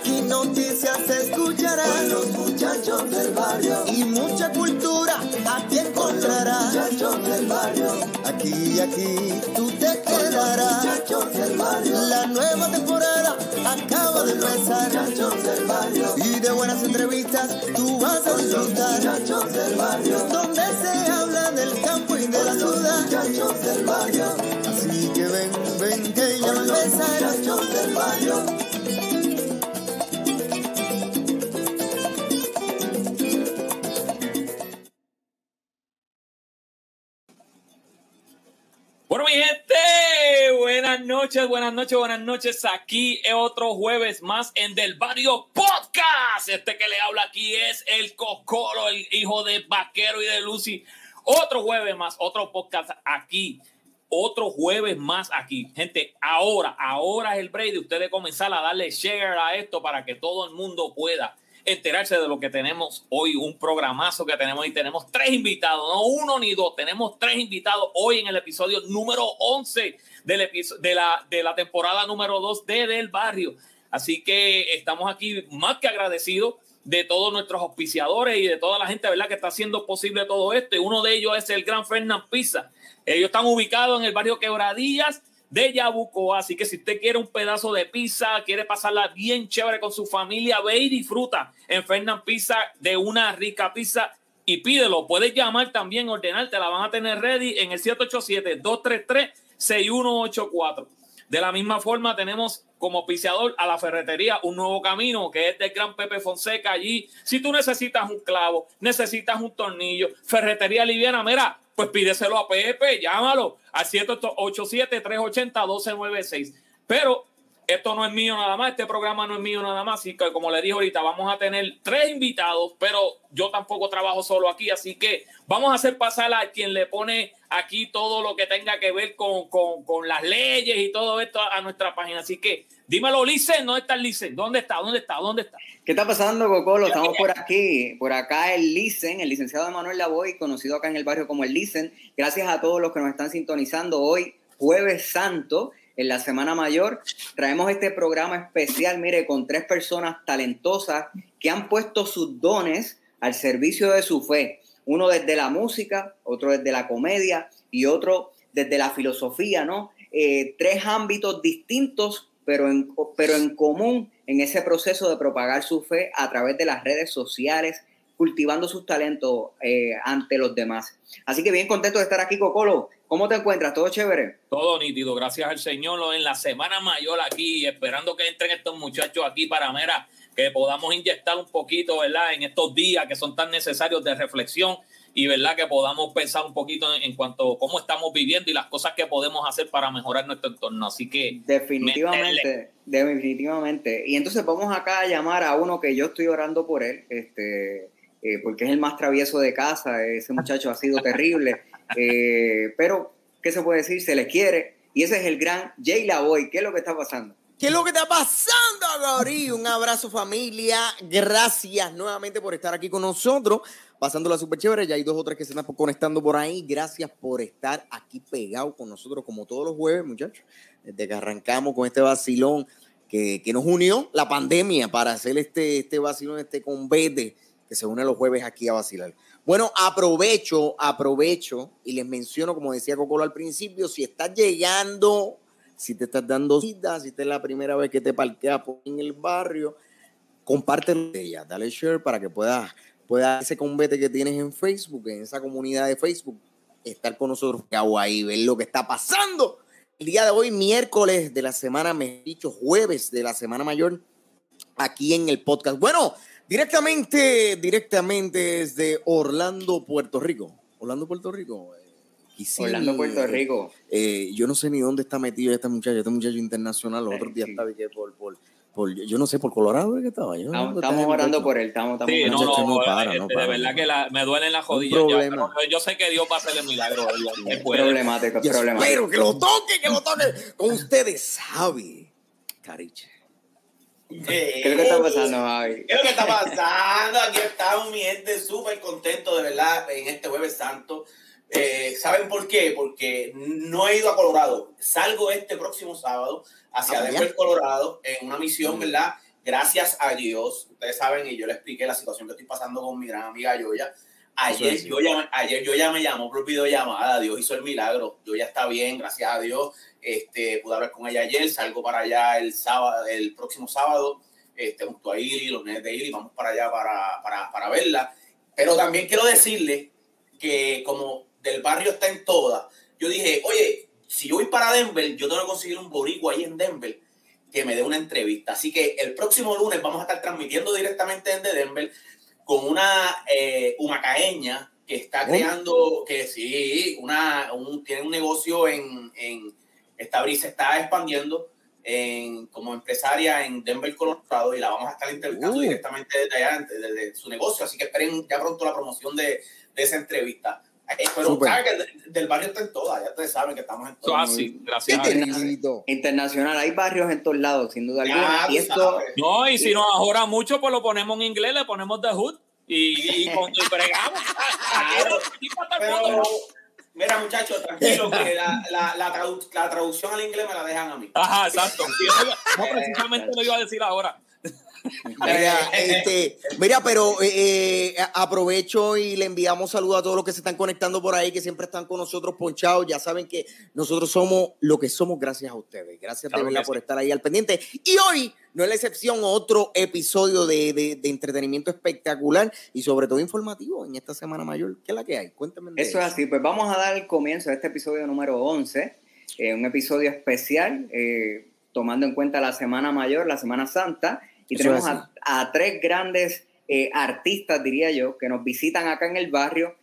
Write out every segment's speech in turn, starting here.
aquí noticias se escucharán con los muchachos del barrio. Y mucha cultura aquí encontrarás. muchachos del barrio. Aquí, aquí tú te quedarás. muchachos del barrio. La nueva temporada acaba de empezar. Muchachos del barrio. Y de buenas entrevistas tú vas a disfrutar. Muchachos del barrio. Donde se habla del campo y de la ciudad. Muchachos del barrio. Así que ven, ven que ya va a empezar. Muchachos del barrio. Noches, buenas noches, buenas noches. Aquí es otro jueves más en Del Barrio Podcast. Este que le habla aquí es el Cocolo, el hijo de Vaquero y de Lucy. Otro jueves más, otro podcast aquí. Otro jueves más aquí. Gente, ahora, ahora es el break de ustedes comenzar a darle share a esto para que todo el mundo pueda enterarse de lo que tenemos hoy, un programazo que tenemos y tenemos tres invitados, no uno ni dos, tenemos tres invitados hoy en el episodio número 11 del de, la, de la temporada número 2 de Del Barrio. Así que estamos aquí más que agradecidos de todos nuestros auspiciadores y de toda la gente, ¿verdad?, que está haciendo posible todo esto. Y uno de ellos es el Gran Fernand Pizza. Ellos están ubicados en el barrio Quebradillas, de Yabucoa. Así que si usted quiere un pedazo de pizza, quiere pasarla bien chévere con su familia, ve y disfruta en Fernand Pizza de una rica pizza y pídelo. Puedes llamar también, ordenar, te la van a tener ready en el 787-233-6184. De la misma forma, tenemos como piseador a la ferretería un nuevo camino que es de Gran Pepe Fonseca allí. Si tú necesitas un clavo, necesitas un tornillo, ferretería liviana, mira, pues pídeselo a Pepe, llámalo al 787-380-1296. Pero esto no es mío nada más, este programa no es mío nada más, así que como le dije ahorita, vamos a tener tres invitados, pero yo tampoco trabajo solo aquí, así que vamos a hacer pasar a quien le pone aquí todo lo que tenga que ver con, con, con las leyes y todo esto a, a, nuestra página. Así que dímelo, Licen, ¿dónde está el Licen? ¿Dónde está? ¿Dónde está? ¿Dónde está? ¿Qué está pasando, Cocolo? Estamos por aquí, por acá el Licen, el licenciado Manuel Lavoy, conocido acá en el barrio como el Licen. Gracias a todos los que nos están sintonizando hoy, jueves santo en la Semana Mayor. Traemos este programa especial, mire, con tres personas talentosas que han puesto sus dones al servicio de su fe. Uno desde la música, otro desde la comedia y otro desde la filosofía, ¿no? Eh, tres ámbitos distintos, pero en, pero en común en ese proceso de propagar su fe a través de las redes sociales, cultivando sus talentos eh, ante los demás. Así que bien contento de estar aquí, Cocolo. ¿Cómo te encuentras? ¿Todo chévere? Todo nítido, gracias al Señor. En la semana mayor aquí, esperando que entren estos muchachos aquí para mera, que podamos inyectar un poquito, ¿verdad? En estos días que son tan necesarios de reflexión y, ¿verdad? Que podamos pensar un poquito en, en cuanto a cómo estamos viviendo y las cosas que podemos hacer para mejorar nuestro entorno. Así que... Definitivamente, meterle. definitivamente. Y entonces vamos acá a llamar a uno que yo estoy orando por él, este... Eh, porque es el más travieso de casa, ese muchacho ha sido terrible, eh, pero, ¿qué se puede decir? Se le quiere, y ese es el gran Jay Lavoy. ¿Qué es lo que está pasando? ¿Qué es lo que está pasando, Gori? Un abrazo familia, gracias nuevamente por estar aquí con nosotros, pasándola súper chévere, ya hay dos o tres que se están conectando por ahí, gracias por estar aquí pegado con nosotros como todos los jueves, muchachos, desde que arrancamos con este vacilón que, que nos unió la pandemia para hacer este, este vacilón, este convete que se une los jueves aquí a vacilar. Bueno, aprovecho, aprovecho y les menciono, como decía Cocolo al principio, si estás llegando, si te estás dando cita, si esta es la primera vez que te parqueas en el barrio, compártelo de ella, dale share para que puedas, puedas ese convete que tienes en Facebook, en esa comunidad de Facebook, estar con nosotros ahí, ver lo que está pasando. El día de hoy, miércoles de la semana, me he dicho jueves de la semana mayor, aquí en el podcast. Bueno, Directamente, directamente desde Orlando, Puerto Rico. Orlando, Puerto Rico. Kissimmee, Orlando, Puerto Rico. Eh, yo no sé ni dónde está metido este muchacho, este muchacho internacional. Los otros días sí. estaba que por, por, por, yo no sé, por Colorado que estaba. Yo estamos, estamos orando por él, estamos, estamos sí, no, no, no, para, no para, de verdad que la, me duelen las rodillas. Ya, pero yo sé que Dios va a hacer el milagro. es problemático, es problemático. Espero que lo toque, que lo toque. Con ustedes, Javi Cariche. ¿Qué es lo que está pasando, Javi? ¿Qué es lo que está pasando? Aquí estamos, mi gente, súper contento de verdad en este Jueves Santo. Eh, ¿Saben por qué? Porque no he ido a Colorado. Salgo este próximo sábado hacia Ah, Denver, ya. Colorado, en una misión, ¿verdad? Gracias a Dios. Ustedes saben, y yo le expliqué la situación que estoy pasando con mi gran amiga Yoya. Ayer es. yo, ya, ayer yo ya me llamó por videollamada. Dios hizo el milagro. Yo ya está bien, gracias a Dios. Este, pude hablar con ella ayer. Salgo para allá el sábado, el próximo sábado, este, junto a Iri, los nenes de Iri. Vamos para allá para, para, para verla. Pero también quiero decirle que como del barrio está en todas, yo dije, oye, si yo voy para Denver, yo tengo que conseguir un boricua ahí en Denver que me dé una entrevista. Así que el próximo lunes vamos a estar transmitiendo directamente desde Denver con una eh, humacaeña que está ¿Cómo? creando, que sí, una, un, tiene un negocio en, en esta brisa, está expandiendo en, como empresaria en Denver, Colorado, y la vamos a estar entrevistando Uh. directamente desde allá, desde, desde su negocio. Así que esperen ya pronto la promoción de, de esa entrevista. Pero que del, barrio está en todas, ya ustedes saben que estamos en todas. así, gracias a Qué Dios. lindo. Internacional, hay barrios en todos lados, sin duda alguna. Y esto. No, y si nos ahora mucho, pues lo ponemos en inglés, le ponemos The Hood y, y, con, y bregamos. Pero, mira, muchachos, tranquilo, que la, la, la, tradu- la traducción al inglés me la dejan a mí. Ajá, exacto. Sí, No, precisamente lo iba a decir ahora. Mira, este, mira, pero eh, eh, aprovecho y le enviamos saludos a todos los que se están conectando por ahí, que siempre están con nosotros ponchados. Ya saben que nosotros somos lo que somos gracias a ustedes. Gracias Claro de verdad por sí. estar ahí al pendiente. Y hoy no es la excepción, otro episodio de, de- de entretenimiento espectacular y sobre todo informativo en esta semana mayor. ¿Qué es la que hay? Cuéntame. Eso es así, pues vamos a dar el comienzo a este episodio número 11, eh, un episodio especial, eh, tomando en cuenta la Semana Mayor, la Semana Santa, y Eso tenemos a, a tres grandes eh, artistas, diría yo, que nos visitan acá en el barrio,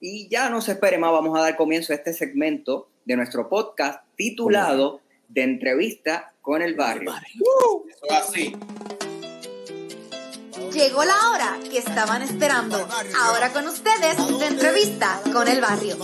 y ya no se espere más, vamos a dar comienzo a este segmento de nuestro podcast titulado De entrevista con el barrio. Eso es así. Llegó la hora que estaban esperando. Ahora con ustedes, de entrevista con el barrio.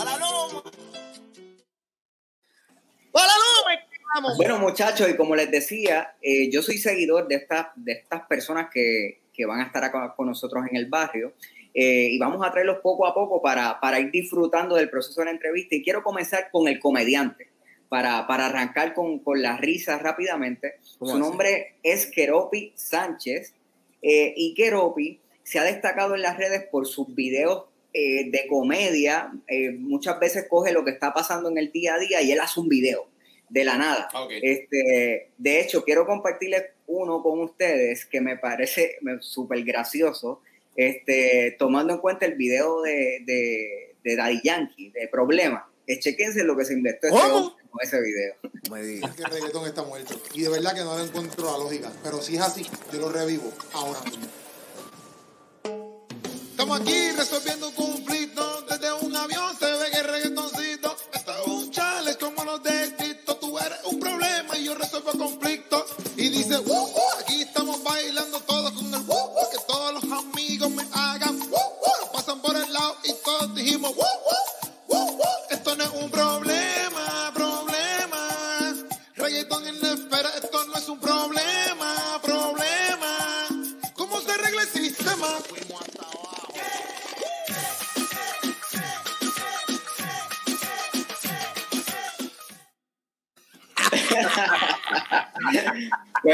Bueno, muchachos, y como les decía, eh, yo soy seguidor de, estas de estas personas que, que van a estar acá con nosotros en el barrio eh, y vamos a traerlos poco a poco para, para ir disfrutando del proceso de la entrevista. Y quiero comenzar con el comediante, para, para arrancar con, con las risas rápidamente. ¿Cómo Su así? nombre es Keropi Sánchez eh, y Keropi se ha destacado en las redes por sus videos eh, de comedia. Eh, muchas veces coge lo que está pasando en el día a día y él hace un video de la nada. Ok. Este, de hecho, quiero compartirles uno con ustedes que me parece súper gracioso, este, tomando en cuenta el video de, de, de Daddy Yankee, de Problema. Eh, chequense lo que se inventó este ¿Cómo? hombre con ese video. Me digas. que el reggaetón está muerto. Y de verdad que no le encuentro la lógica. Pero si es así, yo lo revivo ahora mismo. Estamos aquí resolviendo un conflictos. Y dice, "Uh, uh", aquí estamos bailando todos con el "Uh, uh", que todos los amigos me hagan. "Uh, uh", pasan por el lado y todos dijimos, "Uh, uh".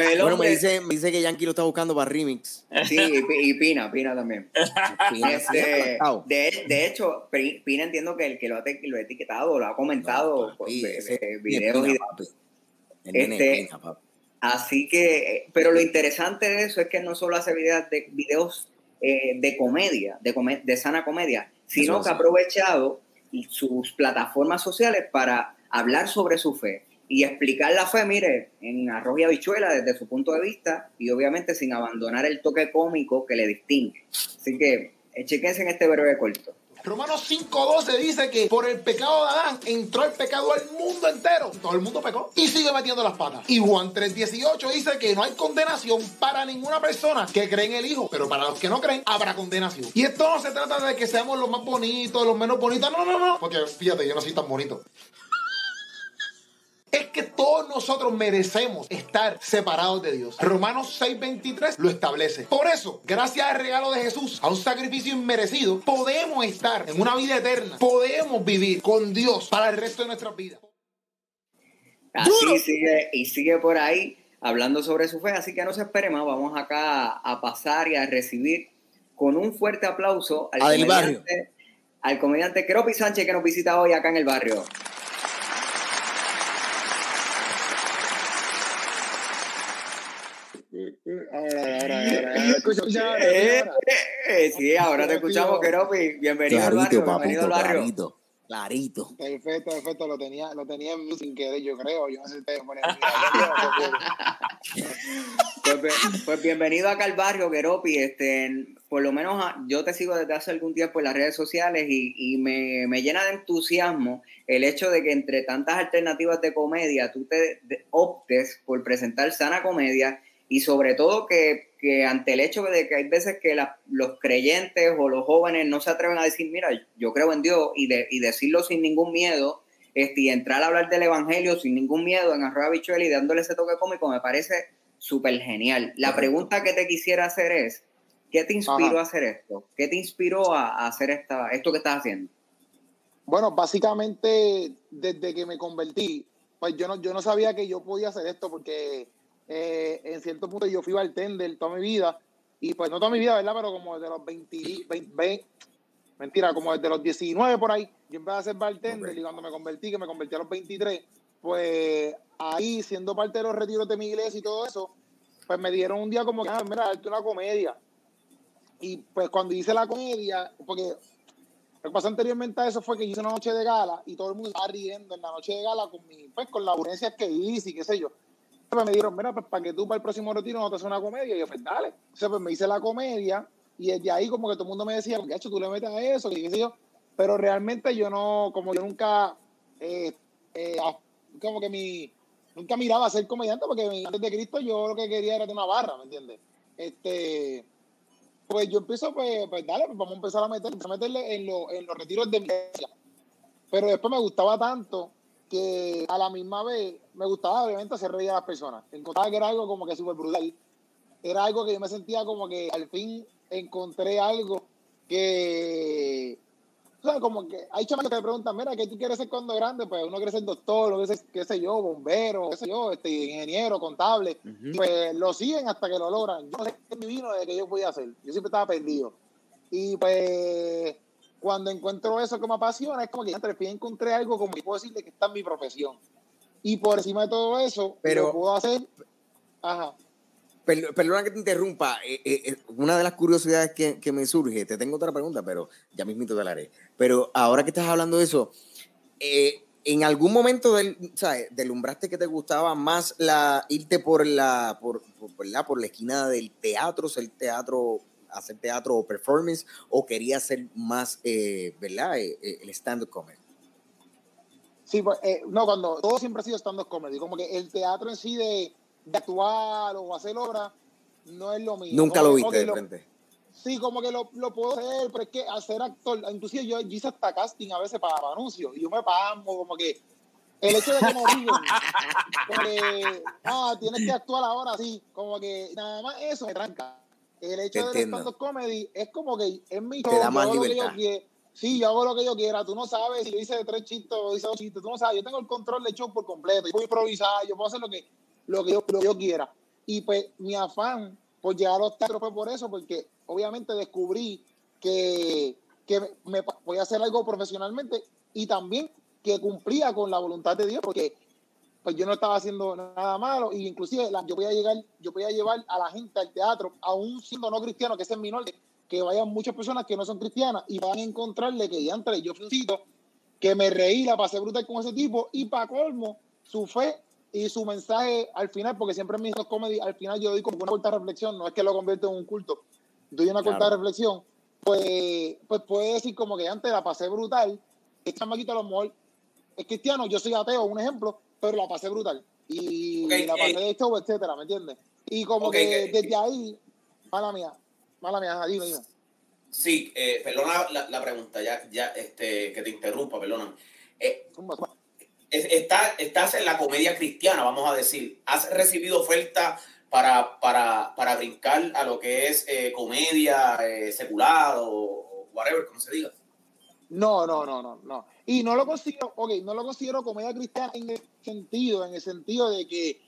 Pues el Bueno, me dice, me dice que Yankee lo está buscando para remix. Sí, y, Pi- y Pina, Pina también. Pina, Este, de, de hecho, Pi- Pina entiendo que el que lo ha, te- lo ha etiquetado, lo ha comentado No, papi, ese videos Pina, y papi. El Este, es Pina, papi. Así que, pero lo interesante de eso es que no solo hace videos de, videos, eh, de comedia, de, come- de sana comedia, sino Eso que ha aprovechado sus plataformas sociales para hablar sobre su fe y explicar la fe, mire, en arroz y habichuela desde su punto de vista y obviamente sin abandonar el toque cómico que le distingue. Así que, eh, chequense en este breve corto. Romanos 5.12 dice que por el pecado de Adán entró el pecado al mundo entero. Todo el mundo pecó y sigue metiendo las patas. Y Juan 3.18 dice que no hay condenación para ninguna persona que cree en el Hijo. Pero para los que no creen, habrá condenación. Y esto no se trata de que seamos los más bonitos, los menos bonitos. No, no, no. Porque fíjate, yo no soy tan bonito. Es que todos nosotros merecemos estar separados de Dios. Romanos 6:23 lo establece. Por eso, gracias al regalo de Jesús, a un sacrificio inmerecido, podemos estar en una vida eterna. Podemos vivir con Dios para el resto de nuestras vidas. Así sigue y sigue por ahí hablando sobre su fe, así que no se espere más, vamos acá a pasar y a recibir con un fuerte aplauso al barrio. comediante, al comediante Keropi Sánchez que nos visita hoy acá en el barrio. Ahora, ahora, ahora, ahora. Escucha, escucha, ahora, Eh, ahora. eh, sí, ahora te escuchamos, Keropi. Bienvenido al barrio, bienvenido al barrio. clarito, clarito. Perfecto, perfecto, lo tenía, lo tenía en mute sin querer, yo creo. Yo no sé si ustedes ponen Pues, pues bienvenido acá al barrio, Keropi. Este, por lo menos ah, yo te sigo desde hace algún tiempo en las redes sociales y, y me, me llena de entusiasmo el hecho de que entre tantas alternativas de comedia tú te optes por presentar sana comedia y sobre todo que, que ante el hecho de que hay veces que la- los creyentes o los jóvenes no se atreven a decir, mira, yo creo en Dios y, de, y decirlo sin ningún miedo este, y entrar a hablar del evangelio sin ningún miedo en arroba bichuela y dándole ese toque cómico me parece súper genial. La Correcto. pregunta que te quisiera hacer es, ¿qué te inspiró Ajá. a hacer esto? ¿Qué te inspiró a, a hacer esta, esto que estás haciendo? Bueno, básicamente desde que me convertí, pues yo no, yo no sabía que yo podía hacer esto porque eh, en cierto punto yo fui bartender toda mi vida y pues no toda mi vida, ¿verdad? Pero como desde los 20, 20, 20 mentira, como desde los 19 por ahí, yo empecé a ser bartender y cuando me convertí, que me convertí a los 23, pues ahí siendo parte de los retiros de mi iglesia y todo eso, pues me dieron un día como que, ah, mira, darte una comedia. Y pues cuando hice la comedia, porque lo que pasó anteriormente a eso fue que hice una noche de gala y todo el mundo estaba riendo en la noche de gala con mi, pues con las urgencias que hice y qué sé yo. Me dijeron, mira, pues para que tú para el próximo retiro no te haces una comedia. Y yo, pues dale. Entonces, pues me hice la comedia y desde ahí como que todo el mundo me decía, hecho tú le metes a eso, y qué sé yo. Pero realmente yo no, como yo nunca, eh, eh, como que mi, nunca miraba a ser comediante porque antes de Cristo yo lo que quería era de una barra, ¿me entiendes? Este, pues yo empiezo, pues, pues dale, pues vamos a empezar a meter, a meterle en, lo- en los retiros de mi. Pero después me gustaba tanto que a la misma vez me gustaba obviamente hacer reír a las personas. Encontraba que era algo como que súper brutal. Era algo que yo me sentía como que al fin encontré algo que... O sea, como que hay chamacos que te preguntan, mira, ¿qué tú quieres ser cuando grande? Pues uno quiere ser doctor, uno quiere ser, qué sé yo, bombero, qué sé yo, este, ingeniero, contable. Ujú. Y pues lo siguen hasta que lo logran. Yo no sé qué me vino de que yo podía hacer. Yo siempre estaba perdido. Y pues cuando encuentro eso que me apasiona, es como que entre fin encontré algo como que puedo decirle que está en mi profesión. Y por encima de todo eso, Pero- lo puedo hacer. Ajá. Per- Perdona que te interrumpa. eh, eh, eh, una de las curiosidades que, que me surge, te tengo otra pregunta, pero ya mismito te la haré. Pero ahora que estás hablando de eso, eh, en algún momento del, ¿sabes? delumbraste que te gustaba más la irte por la por, por, ¿verdad? por la esquina del teatro, ser teatro, hacer teatro o performance, o querías ser más, eh, ¿verdad? Eh, eh, el stand-up comedy. Sí, pues, eh, no, cuando todo siempre ha sido stand-up comedy. Como que el teatro en sí de, de actuar o hacer obra no es lo mío. Nunca Como lo viste de lo- frente. Sí, como que lo, lo puedo hacer, pero es que hacer actor, inclusive yo, yo hice hasta casting a veces para, para anuncios y yo me pasmo, como que el hecho de que me digan, porque, ah, tienes que actuar ahora, sí, como que nada más eso me tranca. El hecho entiendo. stand-up comedy es como que es mi Te show, da más libertad. Sí, yo hago lo que yo quiera. Tú no sabes si yo hice tres chistes o hice dos chistes. Tú no sabes. Yo tengo el control del show por completo. Yo puedo improvisar. Yo puedo hacer lo que, lo que, yo, lo que yo quiera. Y pues mi afán por llegar a los teatros fue por eso, porque obviamente descubrí que, que me, me podía hacer algo profesionalmente y también que cumplía con la voluntad de Dios, porque pues yo no estaba haciendo nada malo y inclusive la- yo podía llegar, yo podía llevar a la gente al teatro, aún siendo no cristiano, que ese es mi norte, que vayan muchas personas que no son cristianas y van a encontrarle que ya entre yo fui un sitio que me reí, la pasé brutal con ese tipo y para colmo, su fe y su mensaje al final, porque siempre en mis comedy, al final yo doy como una corta reflexión, no es que lo convierto en un culto, doy una corta Claro. reflexión, pues, pues puede decir como que antes la pasé brutal, este chamaquito a lo mejor es cristiano, yo soy ateo, un ejemplo, pero la pasé brutal. Y la pasé eh. de show, etcétera, ¿me entiendes? Y como que que- desde ahí, mala mía, mala mía, dime, dime. Sí, eh, perdona la, la pregunta, ya, ya este, que te interrumpa, perdóname. Eh, está, estás en la comedia cristiana, vamos a decir. ¿Has recibido oferta para, para, para brincar a lo que es eh, comedia eh, secular o, o whatever, como se diga? No, no, no, no, no. Y no lo considero, ok, no lo considero comedia cristiana en el sentido, en el sentido de que,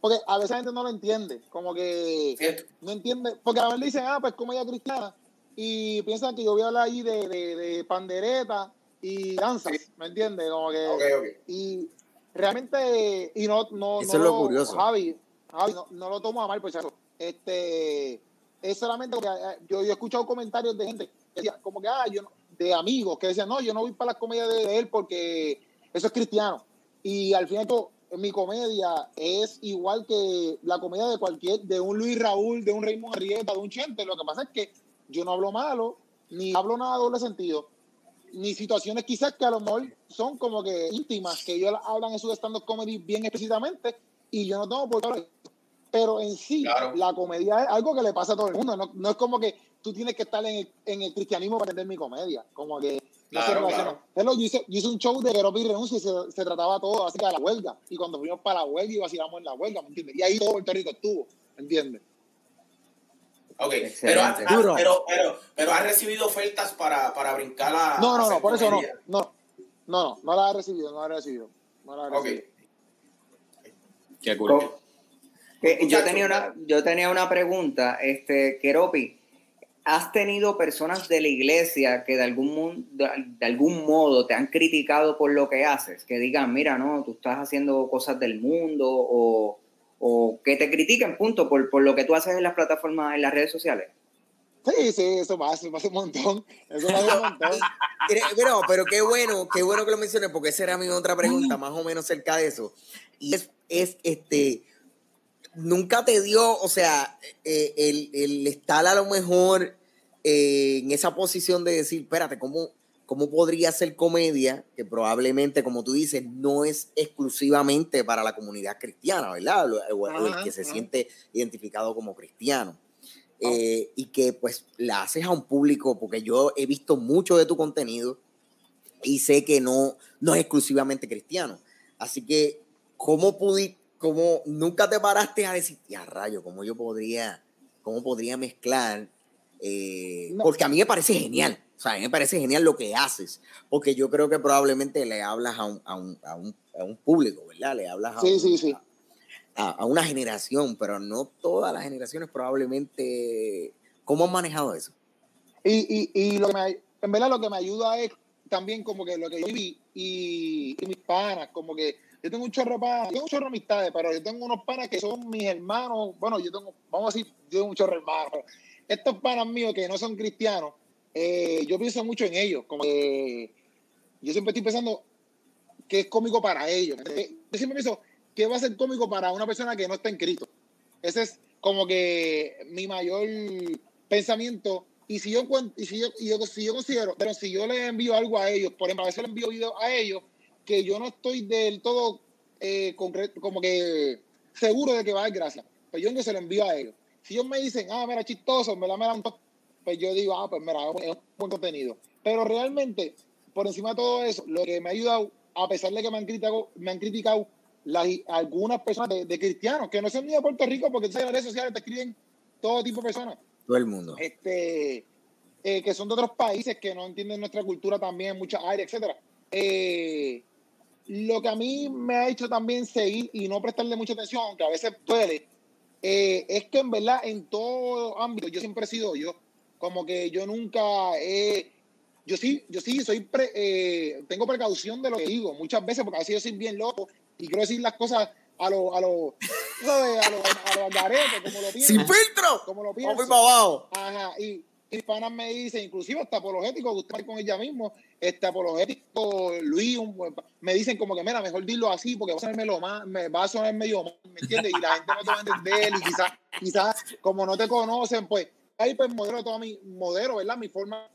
porque a veces la gente no lo entiende, como que ¿Cierto? no entiende, porque a veces dicen, ah, pues comedia cristiana, y piensan que yo voy a hablar ahí de, de, de pandereta y danzas, ¿me entiendes? Como que, Ok, ok. y realmente, y no, no, Eso no es lo curioso. Javi, Javi, no, no lo tomo a mal, por si acaso. Este, es solamente porque eh, yo, yo he escuchado comentarios de gente que decía, como que, ah, yo no- de amigos que decían, no, yo no voy para las comedias de, él porque eso es cristiano. Y al final, mi comedia es igual que la comedia de cualquier, de un Luis Raúl, de un Raymond Arrieta, de un Chente. Lo que pasa es que yo no hablo malo, ni hablo nada doble sentido, ni situaciones quizás que a lo mejor son como que íntimas, que ellos hablan en su stand-up comedy bien explícitamente, y yo no tengo por qué hablar. Pero en sí, Claro. la comedia es algo que le pasa a todo el mundo. No, no es como que tú tienes que estar en el, en el cristianismo para entender mi comedia. Como que no se Claro, claro. Hello, yo, hice, yo hice un show de Geropi Renuncia y se, se trataba todo acerca de la huelga. Y cuando fuimos para la huelga y vacilamos en la huelga, ¿me entiendes? Y ahí todo Puerto Rico estuvo, ¿me entiendes? Ok, pero, has- pero, pero, pero has recibido ofertas para, para brincar a. No, a no, no, por eso no. No, no, no, no la he recibido, no la he recibido. No la he Ok. recibido. Qué cool. Co- que yo, tenía una, yo tenía una pregunta, este, Keropi, ¿has tenido personas de la iglesia que de algún, de, de algún modo te han criticado por lo que haces? Que digan, mira, no, tú estás haciendo cosas del mundo o, o que te critiquen, punto, por, por lo que tú haces en las plataformas, en las redes sociales. Sí, sí, eso pasa, eso pasa un montón. Eso pasa un montón. Pero, pero qué bueno, qué bueno que lo menciones, porque esa era mi otra pregunta, más o menos cerca de eso. Y es, es este, nunca te dio, o sea, eh, el, el estar a lo mejor eh, en esa posición de decir, espérate, ¿cómo, ¿cómo podría ser comedia? Que probablemente, como tú dices, no es exclusivamente para la comunidad cristiana, ¿verdad? O, o el Ajá, que se ajá. siente identificado como cristiano. Eh, y que pues la haces a un público, porque yo he visto mucho de tu contenido y sé que no, no es exclusivamente cristiano. Así que, ¿cómo pudiste, cómo nunca te paraste a decir, ya rayo, cómo yo podría, cómo podría mezclar? Eh, No. Porque a mí me parece genial, o sea, a mí me parece genial lo que haces, porque yo creo que probablemente le hablas a un, a un, a un, a un público, ¿verdad? Le hablas a, Sí, sí, sí. a, una generación, pero no todas las generaciones probablemente. ¿Cómo han manejado eso? Y, y, y lo que me, en verdad lo que me ayuda es también como que lo que yo vi y, y mis panas, como que yo tengo un chorro panas, yo tengo un chorro de amistades, pero yo tengo unos panas que son mis hermanos, bueno, yo tengo, vamos a decir, yo tengo un chorro pero estos panas míos que no son cristianos, eh, yo pienso mucho en ellos, como que yo siempre estoy pensando que es cómico para ellos. Yo siempre pienso que va a ser cómico para una persona que no está en Cristo. Ese es como que mi mayor pensamiento. Y si yo, y si yo, y yo- si yo considero, pero si yo le envío algo a ellos, por ejemplo, a veces le envío videos a ellos, que yo no estoy del todo eh, concreto, como que seguro de que va a dar gracia. Pues yo no se lo envío a ellos. Si ellos me dicen, ah, mira, chistoso, me la me to-", pues yo digo, ah, pues mira, es un buen contenido. Pero realmente, por encima de todo eso, lo que me ha ayudado, a pesar de que me han criticado, me han criticado las, algunas personas de, de cristianos, que no son ni de Puerto Rico, porque en las redes sociales te escriben todo tipo de personas Todo el mundo. este, eh, que son de otros países que no entienden nuestra cultura también en muchas áreas, etcétera. Eh, lo que a mí me ha hecho también seguir y no prestarle mucha atención, aunque a veces duele, eh, es que en verdad en todo ámbito yo siempre he sido yo. Como que yo nunca he... Yo sí, yo sí, soy pre- eh, tengo precaución de lo que digo muchas veces, porque a veces yo soy bien loco y quiero decir las cosas a lo, a lo, sabes, a lo, a lo algarete, como lo pienso. ¡Sin filtro! Como lo Vamos pienso. para abajo. Ajá, y mis panas me dicen, inclusive hasta apologético, Gustavo con ella mismo, este apologético, Luis, un me dicen como que, mira, mejor dilo así, porque va a sonar medio mal, me va a sonar medio mal, ¿me entiendes? Y la gente no te va a entender, y quizás, quizás, como no te conocen, pues, ahí pues modelo toda mi, modelo, ¿verdad? Mi forma,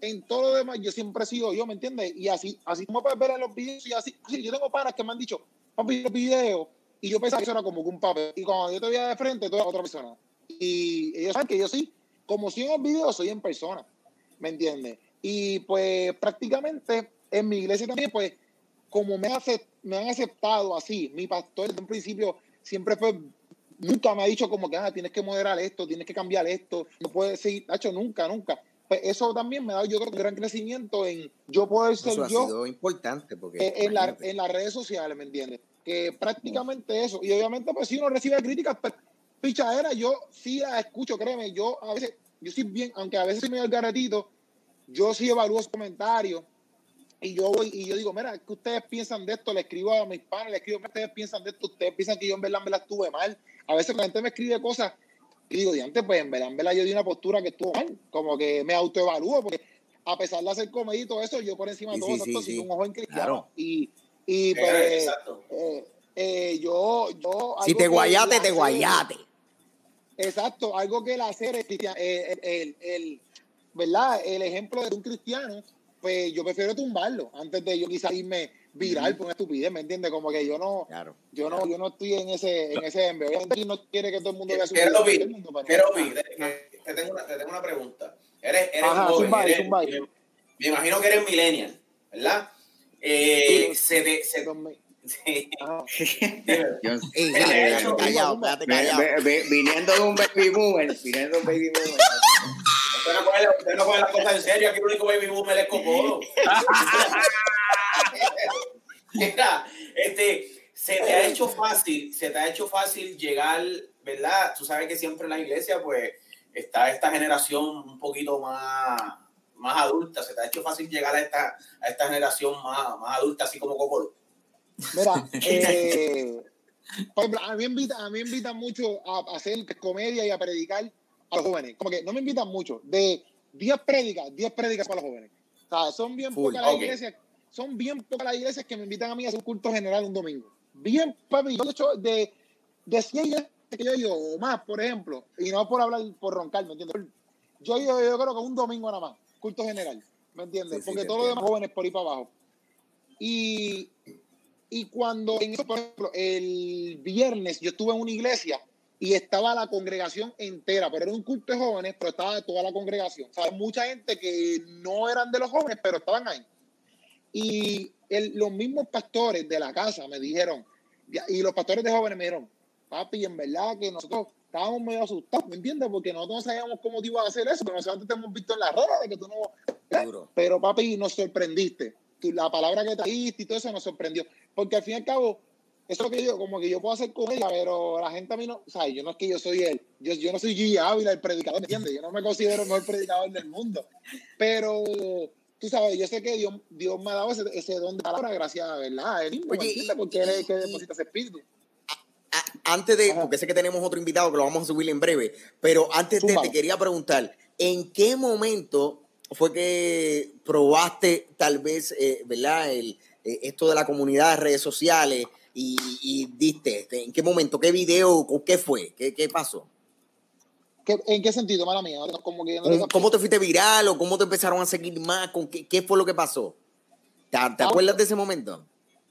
en todo lo demás, yo siempre he sido yo, ¿me entiendes? Y así, así como puedes ver en los videos, y así, sí, yo tengo panas que me han dicho, papi, los videos, y yo pensaba que eso era como que un papel, y cuando yo te veía de frente, tú eras otra persona. Y ellos saben que yo sí, como soy en el video, soy en persona, ¿me entiendes? Y pues prácticamente en mi iglesia también, pues como me, hace, me han aceptado así, mi pastor desde un principio siempre fue, nunca me ha dicho como que ah, tienes que moderar esto, tienes que cambiar esto, no puedes seguir, hecho nunca, nunca. Pues eso también me ha dado yo creo un gran crecimiento en yo poder ser Eso ha yo sido importante porque eh, en, la- en las redes sociales, ¿me entiendes? Que prácticamente eso. Y obviamente, pues si uno recibe críticas, pues, pichadera, yo sí la escucho, créeme, yo a veces, yo sí bien, aunque a veces soy medio garetito, yo sí evalúo los comentarios y yo voy y yo digo, mira, ¿qué ustedes piensan de esto? Le escribo a mis padres, le escribo, ¿qué ustedes piensan de esto? Ustedes piensan que yo en verdad me la estuve mal. A veces la gente me escribe cosas y digo, diante, pues en verdad, en verdad yo di una postura que estuvo mal, como que me autoevalúo, porque a pesar de hacer comedia y todo eso, yo por encima de Sí, todo sí, esto sí, soy un joven cristiano. Claro. Y, y Eh, pues, eh, eh, yo, yo. Si te guayate, te guayate. Exacto, algo que serie, cristian- eh, el, el, el- ¿verdad? El ejemplo de un cristiano, pues yo prefiero tumbarlo antes de yo quizás irme viral por una estupidez, ¿me entiendes? Como que yo no, Claro. yo no, yo no estoy en ese, en ese aquí no quiere que todo el mundo vea su Quiero el pero- quiero oír, te, tengo una, te tengo una pregunta. Eres, eres Ajá, joven, zumba ahí, eres- zumba ahí. me, me imagino que eres millennial, ¿verdad? Eh, Sí. se te, se, sí, Ey, callado, callado. ve- ve- viniendo de un baby boomer, viniendo de un baby boomer. Usted no coge, usted no coge las cosas en serio, aquí el único baby boomer es Cocoro. Mira, este, se te ha hecho fácil, se te ha hecho fácil llegar, ¿verdad? Tú sabes que siempre en la iglesia, pues, está esta generación un poquito más, más adulta, se te ha hecho fácil llegar a esta, a esta generación más, más adulta, así como Cocoro. Mira, eh, por ejemplo, a mí, me invita, invitan mucho a, hacer comedia y a predicar a los jóvenes. Como que no me invitan mucho. De 10 prédicas, 10 prédicas para los jóvenes. O sea, son bien Full, pocas las iglesias, son bien pocas las iglesias que me invitan a mí a hacer un culto general un domingo. Bien, papi, yo de hecho, de, de 100 iglesias que yo he ido, o más, por ejemplo, y no por hablar, por roncar, ¿me entiendes? Yo ido, yo creo que un domingo nada más, culto general, ¿me entiendes? Sí, sí, Porque te todos los demás jóvenes por ahí para abajo. Y, y cuando, en eso, por ejemplo, el viernes yo estuve en una iglesia y estaba la congregación entera, pero era un culto de jóvenes, pero estaba toda la congregación. O sea, mucha gente que no eran de los jóvenes, pero estaban ahí. Y el- los mismos pastores de la casa me dijeron, y los pastores de jóvenes me dijeron, papi, en verdad que nosotros estábamos medio asustados, ¿me entiendes? Porque nosotros no sabíamos cómo te ibas a hacer eso, pero nosotros te hemos visto en las redes de que tú no... Pero papi, nos sorprendiste. La palabra que trajiste y todo eso nos sorprendió. Porque al fin y al cabo, eso es lo que yo, como que yo puedo hacer comedia, pero la gente a mí no, o sea, yo no es que yo soy él, yo, yo no soy Gigi Ávila, el predicador, ¿me entiendes? Yo no me considero el mejor predicador del mundo. Pero, tú sabes, yo sé que Dios, Dios me ha dado ese, ese don de palabra, gracias a verdad, a él mismo, ¿me Oye, y- Porque él es el que deposita ese espíritu. A- antes de, Ajá. porque sé que tenemos otro invitado que lo vamos a subir en breve, pero antes de, te quería preguntar, ¿en qué momento fue que probaste tal vez, eh, ¿verdad? El, eh, esto de la comunidad, redes sociales, y, y diste, este, ¿en qué momento, qué video, o qué fue, qué, qué pasó? ¿Qué- ¿En qué sentido, mala mía? Como que no ¿Cómo, cómo te fuiste viral o cómo te empezaron a seguir más? ¿Con qué, qué fue lo que pasó? ¿Te, te Ah. acuerdas de ese momento?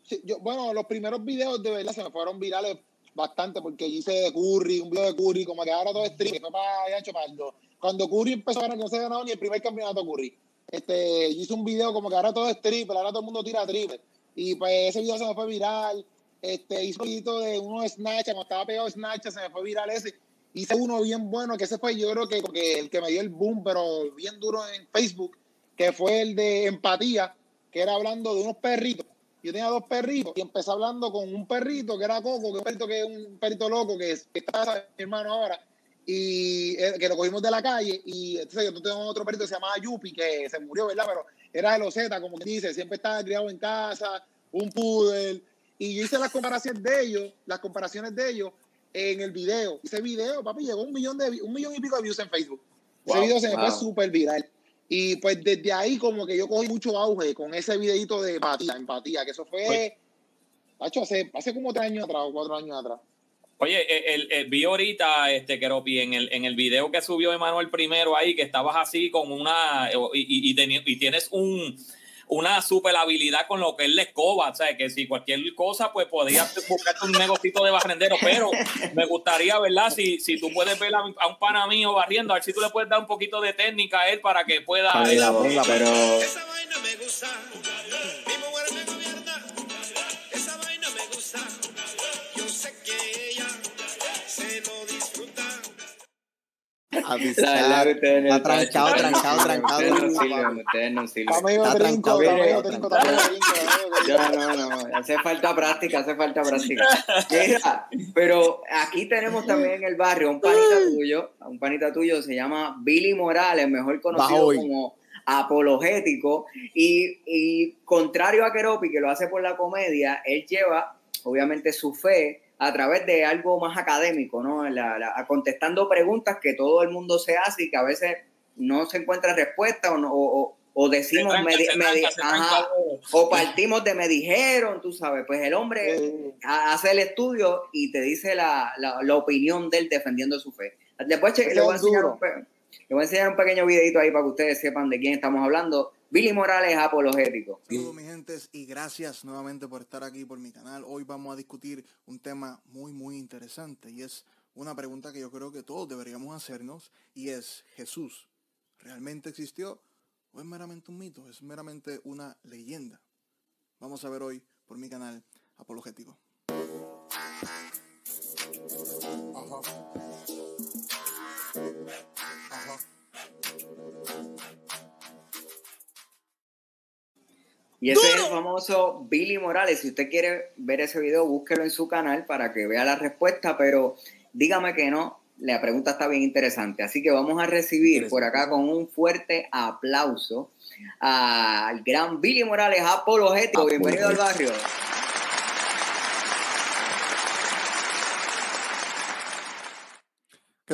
Sí, yo, bueno, los primeros videos de verdad se me fueron virales bastante porque hice de Curry, un video de Curry, como que ahora todo es stream, fue para Pardo. Cuando Curry empezó a ganar, no se ganado ni el primer campeonato Curry. Este, hice un video como que ahora todo es triple, ahora todo el mundo tira triple. Y pues ese video se me fue viral. Este, hice un video de uno de Snatch, cuando estaba pegado Snatch, se me fue viral ese. Hice uno bien bueno, que ese fue yo creo que el que me dio el boom, pero bien duro en Facebook, que fue el de empatía, que era hablando de unos perritos yo tenía dos perritos y empecé hablando con un perrito que era Coco, que es un perrito que es un perrito loco, que, es, que está mi hermano ahora, y eh, que lo cogimos de la calle, y entonces yo tengo otro perrito que se llamaba Yupi, que se murió, ¿verdad? Pero era de los Z, como que dice, siempre estaba criado en casa, un poodle, y yo hice las comparaciones de ellos, las comparaciones de ellos en el video. Ese video, papi, llegó un millón de un millón y pico de views en Facebook. Wow, ese video se me wow. fue súper viral. Y pues desde ahí como que yo cogí mucho auge con ese videito de empatía, empatía, que eso fue, hace, hace como tres años atrás o cuatro años atrás. Oye, eh, el, el- vi ahorita, este, Keropi, en el, en el video que subió Emanuel primero ahí, que estabas así con una, y, y, y teni- y tienes un, una super habilidad con lo que es la escoba, o sea, que si cualquier cosa, pues podrías buscarte un negocito de barrendero, pero me gustaría, ¿verdad? Si, si tú puedes ver a, a un pana mío barriendo, a ver si tú le puedes dar un poquito de técnica a él para que pueda... Ponla, ponla, pero Esa vaina me gusta. Mi mujer me gobierna. Avisar. no Está trancado, no trancado, trancado. Ustedes no sirven, no Está trinco, está trinco. Ya, no, no, hace falta práctica, hace falta práctica. Mira, pero aquí tenemos también en el barrio un panita tuyo, un panita tuyo se llama Billy Morales, mejor conocido como apologético, y, y contrario a Keropi, que lo hace por la comedia, él lleva, obviamente, su fe a través de algo más académico, ¿no? La- la- contestando preguntas que todo el mundo se hace y que a veces no se encuentra respuesta o, no- o, decimos, Se tranca, me di- se me di- tranca, se ajá, tranca. o partimos de me dijeron, tú sabes, pues el hombre ha- hace el estudio y te dice la, la- la opinión de él defendiendo su fe. Después che- le voy, a enseñar un, le voy a enseñar un pequeño videito ahí para que ustedes sepan de quién estamos hablando. Billy Morales es apologético. Saludos, mi gente, y gracias nuevamente por estar aquí por mi canal. Hoy vamos a discutir un tema muy, muy interesante y es una pregunta que yo creo que todos deberíamos hacernos y es, ¿Jesús realmente existió o es meramente un mito? ¿Es meramente una leyenda? Vamos a ver hoy por mi canal apologético. Y ese es el famoso Billy Morales. Si usted quiere ver ese video, búsquelo en su canal para que vea la respuesta, pero dígame que no. La pregunta está bien interesante. Así que vamos a recibir por acá con un fuerte aplauso al gran Billy Morales, apologético. Bienvenido al barrio.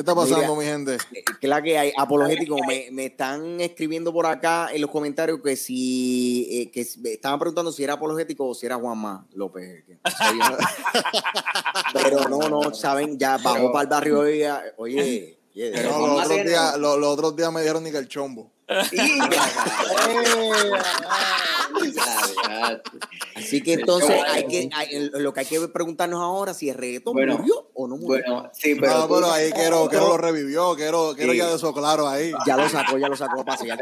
¿Qué está pasando, Mira. mi gente? Que la que hay, apologético, me, me están escribiendo por acá en los comentarios que si, eh, que estaban preguntando si era apologético o si era Juanma López. Pero no, no, saben, ya bajó para el barrio hoy, oye, Pero No, los, otros días, los, los otros días me dijeron ni que el chombo. Así que entonces hay que, hay- lo que hay que preguntarnos ahora si el reggaetón Bueno, murió o no murió. Bueno, sí, pero, no, tú- pero ahí quiero, quiero lo revivió, quiero, quiero Sí. ya de eso claro ahí. Ya lo sacó, ya lo sacó a pasear.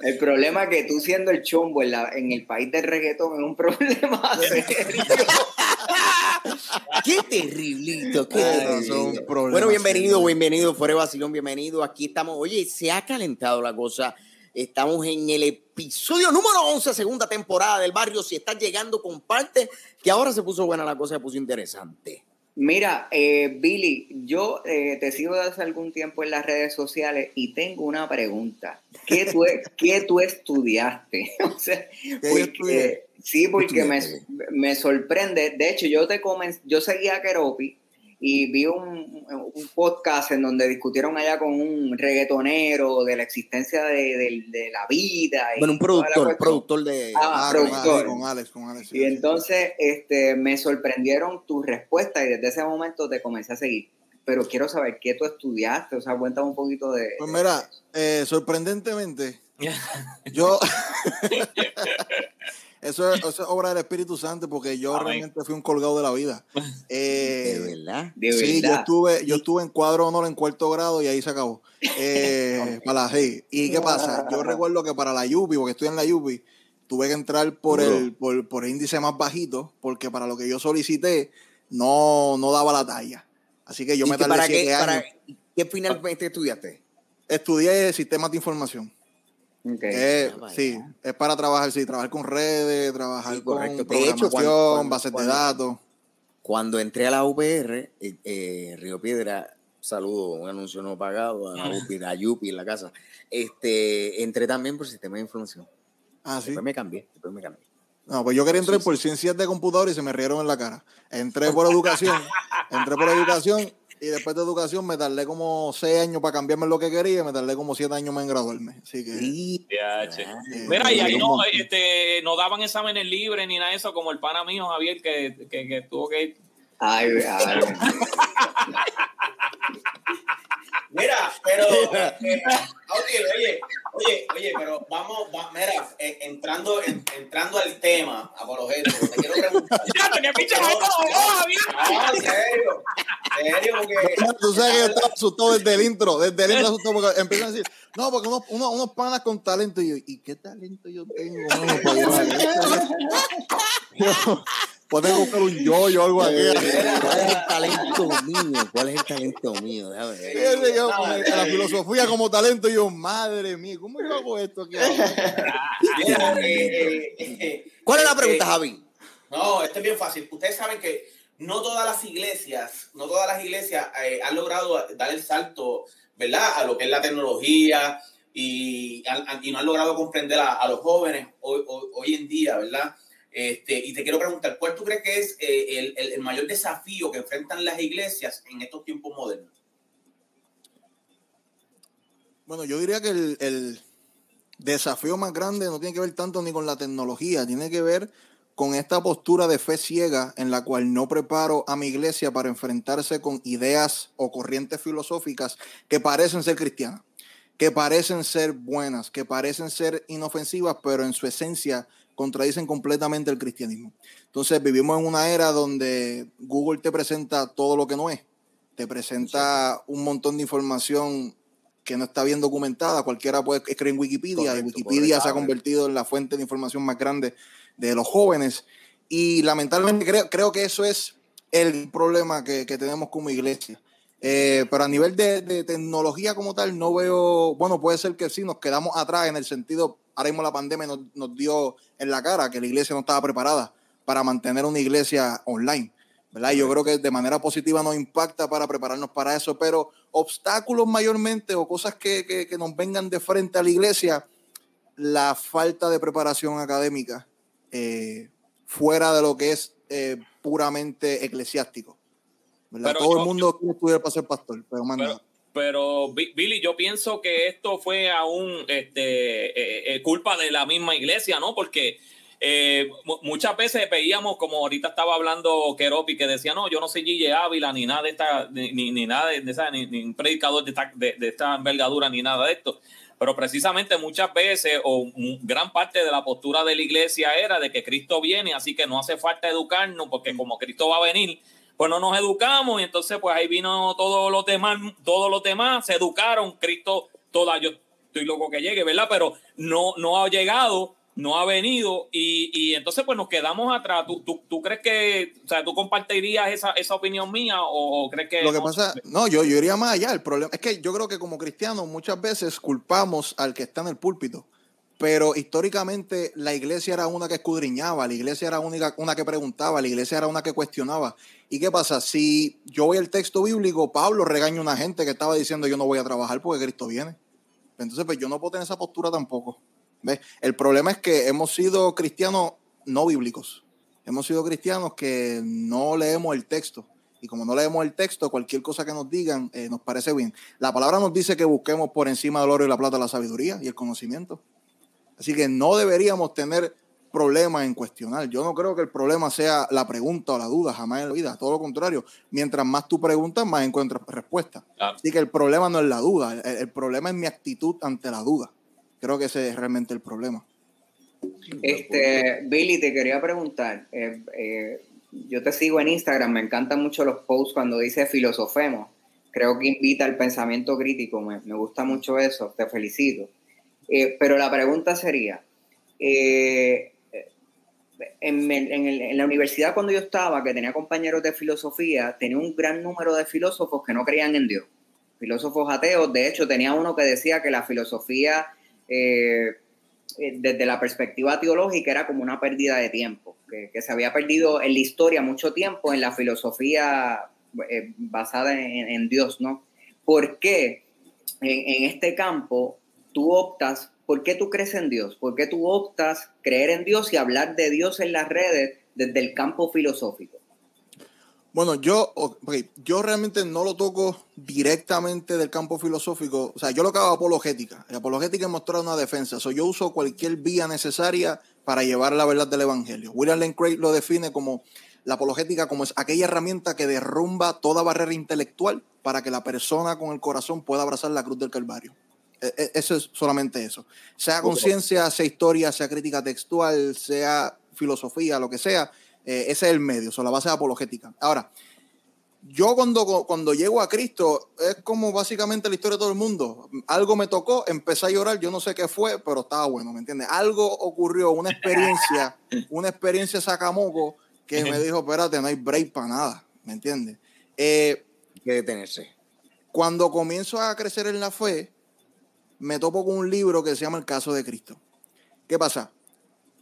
el problema es que tú siendo el chombo en, la, en el país del reggaetón es un problema serio. Qué terriblito, qué Ay, terriblito. Bueno, bienvenido, bienvenido, fuera de Vacilón, bienvenido. Aquí estamos. Oye, se ha calentado la cosa. Estamos en el episodio número 11, segunda temporada del barrio. Si estás llegando, comparte, que ahora se puso buena la cosa, se puso interesante. Mira, eh, Billy, yo eh, te sigo desde hace algún tiempo en las redes sociales y tengo una pregunta. ¿Qué tú, qué tú estudiaste? o sea, yo porque- estudié? Sí, porque me, me sorprende. De hecho, yo te comen- yo seguía a Keropi y vi un, un podcast en donde discutieron allá con un reggaetonero de la existencia de, de- de la vida. y Bueno, un productor, productor de. Ah, con productor. Alex, con Alex, con Alex. Y entonces este, me sorprendieron tus respuestas y desde ese momento te comencé a seguir. Pero quiero saber qué tú estudiaste, o sea, cuéntame un poquito de... Pues mira, eh, sorprendentemente, yo. eso, es, eso es obra del Espíritu Santo porque yo Amén. realmente fui un colgado de la vida. Eh, de verdad. de sí, yo estuve, yo estuve en cuadro honor en cuarto grado y ahí se acabó. Eh, para sí. ¿Y qué pasa? Yo recuerdo que para la Yupi, porque estoy en la Yupi, tuve que entrar por el, por, por el índice más bajito, porque para lo que yo solicité no, no daba la talla. Así que yo ¿Y me tardé para, siete qué, para años. qué finalmente estudiaste? Estudié sistemas de información. Ok. Eh, Ah, sí, es para trabajar, sí, trabajar con redes, trabajar Sí, con De hecho, cuando- cuando- bases cuando- de datos. Cuando entré a la UPR, eh, eh, Río Piedra, saludo, un anuncio no pagado a la UPI, a Yupi en la casa. Este, entré también por sistema de información. Ah, sí. Después me cambié, después me cambié. No, pues yo quería entrar por ciencias de computador y se me rieron en la cara. Entré por educación, entré por educación y después de educación me tardé como seis años para cambiarme lo que quería y me tardé como siete años más en graduarme. Así que Sí. Ah, eh, Mira, y ahí no, este, no daban exámenes libres ni nada de eso, como el pana mío, Javier, que, que, que tuvo que ir. Ay, ay. Mira, pero, eh, oye, oye, oye, pero vamos, va- mira, eh, entrando, en- entrando al tema apologético, te quiero preguntar. ¡Ya, tenía pinche! No, en serio, en serio, porque Tú sabes que yo estaba asustado desde el intro, desde el intro asustado porque empiezan a decir, no, porque unos, unos, unos panas con talento. Y yo, ¿y qué talento yo tengo? mano, que buscar un yo o algo aquí. ¿Cuál es el talento mío? ¿Cuál es el talento mío? Déjame ver. Yo, la filosofía como talento, yo, madre mía, ¿cómo yo hago esto aquí? ahora? Mira, eh, eh, eh, ¿Cuál es la pregunta, eh, Javi? No, esto es bien fácil. Ustedes saben que no todas las iglesias, no todas las iglesias eh, han logrado dar el salto, ¿verdad? A lo que es la tecnología y, y no han logrado comprender a, a los jóvenes hoy, hoy, hoy en día, ¿verdad? Este, y te quiero preguntar, ¿cuál tú crees que es eh, el, mayor desafío que enfrentan las iglesias en estos tiempos modernos? Bueno, yo diría que el desafío más grande no tiene que ver tanto ni con la tecnología, tiene que ver con esta postura de fe ciega en la cual no preparo a mi iglesia para enfrentarse con ideas o corrientes filosóficas que parecen ser cristianas, que parecen ser buenas, que parecen ser inofensivas, pero en su esencia contradicen completamente el cristianismo. Entonces vivimos en una era donde Google te presenta todo lo que no es, te presenta un montón de información que no está bien documentada, cualquiera puede escribir en Wikipedia y Correcto, Wikipedia se ha convertido en la fuente de información más grande de los jóvenes. Y lamentablemente creo, creo que eso es el problema que, que tenemos como iglesia. Eh, pero a nivel de, tecnología como tal, no veo, bueno, puede ser que sí, nos quedamos atrás en el sentido, ahora mismo la pandemia nos, dio en la cara que la iglesia no estaba preparada para mantener una iglesia online. ¿verdad? Yo creo que de manera positiva nos impacta para prepararnos para eso, pero obstáculos mayormente o cosas que, que- que nos vengan de frente a la iglesia, la falta de preparación académica eh, fuera de lo que es eh, puramente eclesiástico. ¿Verdad? Pero Todo yo- el mundo quiere estudiar para ser pastor, pero más Pero, pero, Bi- Billy, yo pienso que esto fue aún este, eh, eh, culpa de la misma iglesia, ¿no? Porque eh, mu- muchas veces veíamos, como ahorita estaba hablando Keropi, que decía, no, yo no soy Gille Ávila, ni nada de esta, ni, ni, ni nada de, esa, ni, ni un predicador de esta, de, de esta envergadura, ni nada de esto. Pero precisamente muchas veces, o gran parte de la postura de la iglesia era de que Cristo viene, así que no hace falta educarnos, porque como Cristo va a venir, pues no nos educamos y entonces pues ahí vino todos los demás, todos los demás se educaron, Cristo toda, yo estoy loco que llegue, ¿verdad? Pero no, no ha llegado, no ha venido y, y entonces pues nos quedamos atrás. ¿Tú, tú, tú crees que, o sea, tú compartirías esa, esa opinión mía o, o crees que... Lo que no? pasa, no, yo, yo iría más allá. El problema es que yo creo que como cristianos muchas veces culpamos al que está en el púlpito, pero históricamente la iglesia era una que escudriñaba, la iglesia era única, una que preguntaba, la iglesia era una que cuestionaba. ¿Y qué pasa? Si yo voy al texto bíblico, Pablo regaña a una gente que estaba diciendo yo no voy a trabajar porque Cristo viene. Entonces, pues yo no puedo tener esa postura tampoco. ¿Ves? El problema es que hemos sido cristianos no bíblicos. Hemos sido cristianos que no leemos el texto. Y como no leemos el texto, cualquier cosa que nos digan eh, nos parece bien. La palabra nos dice que busquemos por encima del oro y la plata la sabiduría y el conocimiento. Así que no deberíamos tener problemas en cuestionar. Yo no creo que el problema sea la pregunta o la duda, jamás en la vida. Todo lo contrario. Mientras más tú preguntas, más encuentras respuesta. Ah, Así que el problema no es la duda. El, el problema es mi actitud ante la duda. Creo que ese es realmente el problema. Este, Billy, te quería preguntar. eh, eh, yo te sigo en Instagram, me encantan mucho los posts cuando dice filosofemos. Creo que invita al pensamiento crítico, me, me gusta mucho eso, te felicito. Eh, pero la pregunta sería, eh, en, la universidad cuando yo estaba, que tenía compañeros de filosofía, tenía un gran número de filósofos que no creían en Dios. Filósofos ateos, de hecho tenía uno que decía que la filosofía... eh, desde la perspectiva teológica era como una pérdida de tiempo, que, se había perdido en la historia mucho tiempo en la filosofía basada en, Dios, ¿no? ¿Por qué en este campo tú optas, por qué tú crees en Dios? ¿Por qué tú optas creer en Dios y hablar de Dios en las redes desde el campo filosófico? Bueno, yo, ok, yo realmente no lo toco directamente del campo filosófico. O sea, yo lo que hago apologética. La apologética es mostrar una defensa. So, yo uso cualquier vía necesaria para llevar la verdad del evangelio. William Lane Craig lo define como la apologética como es aquella herramienta que derrumba toda barrera intelectual para que la persona con el corazón pueda abrazar la cruz del Calvario. E- e- Eso es solamente eso. Sea conciencia, sea historia, sea crítica textual, sea filosofía, lo que sea, eh, ese es el medio, son la base apologética. Ahora, yo cuando, cuando llego a Cristo es como básicamente la historia de todo el mundo. Algo me tocó, empecé a llorar, yo no sé qué fue, pero estaba bueno, ¿me entiendes? Algo ocurrió, una experiencia, una experiencia sacamoco que me dijo, espérate, no hay break para nada. ¿me entiendes? Eh, que detenerse. cuando comienzo a crecer en la fe, me topo con un libro que se llama El caso de Cristo. ¿Qué pasa?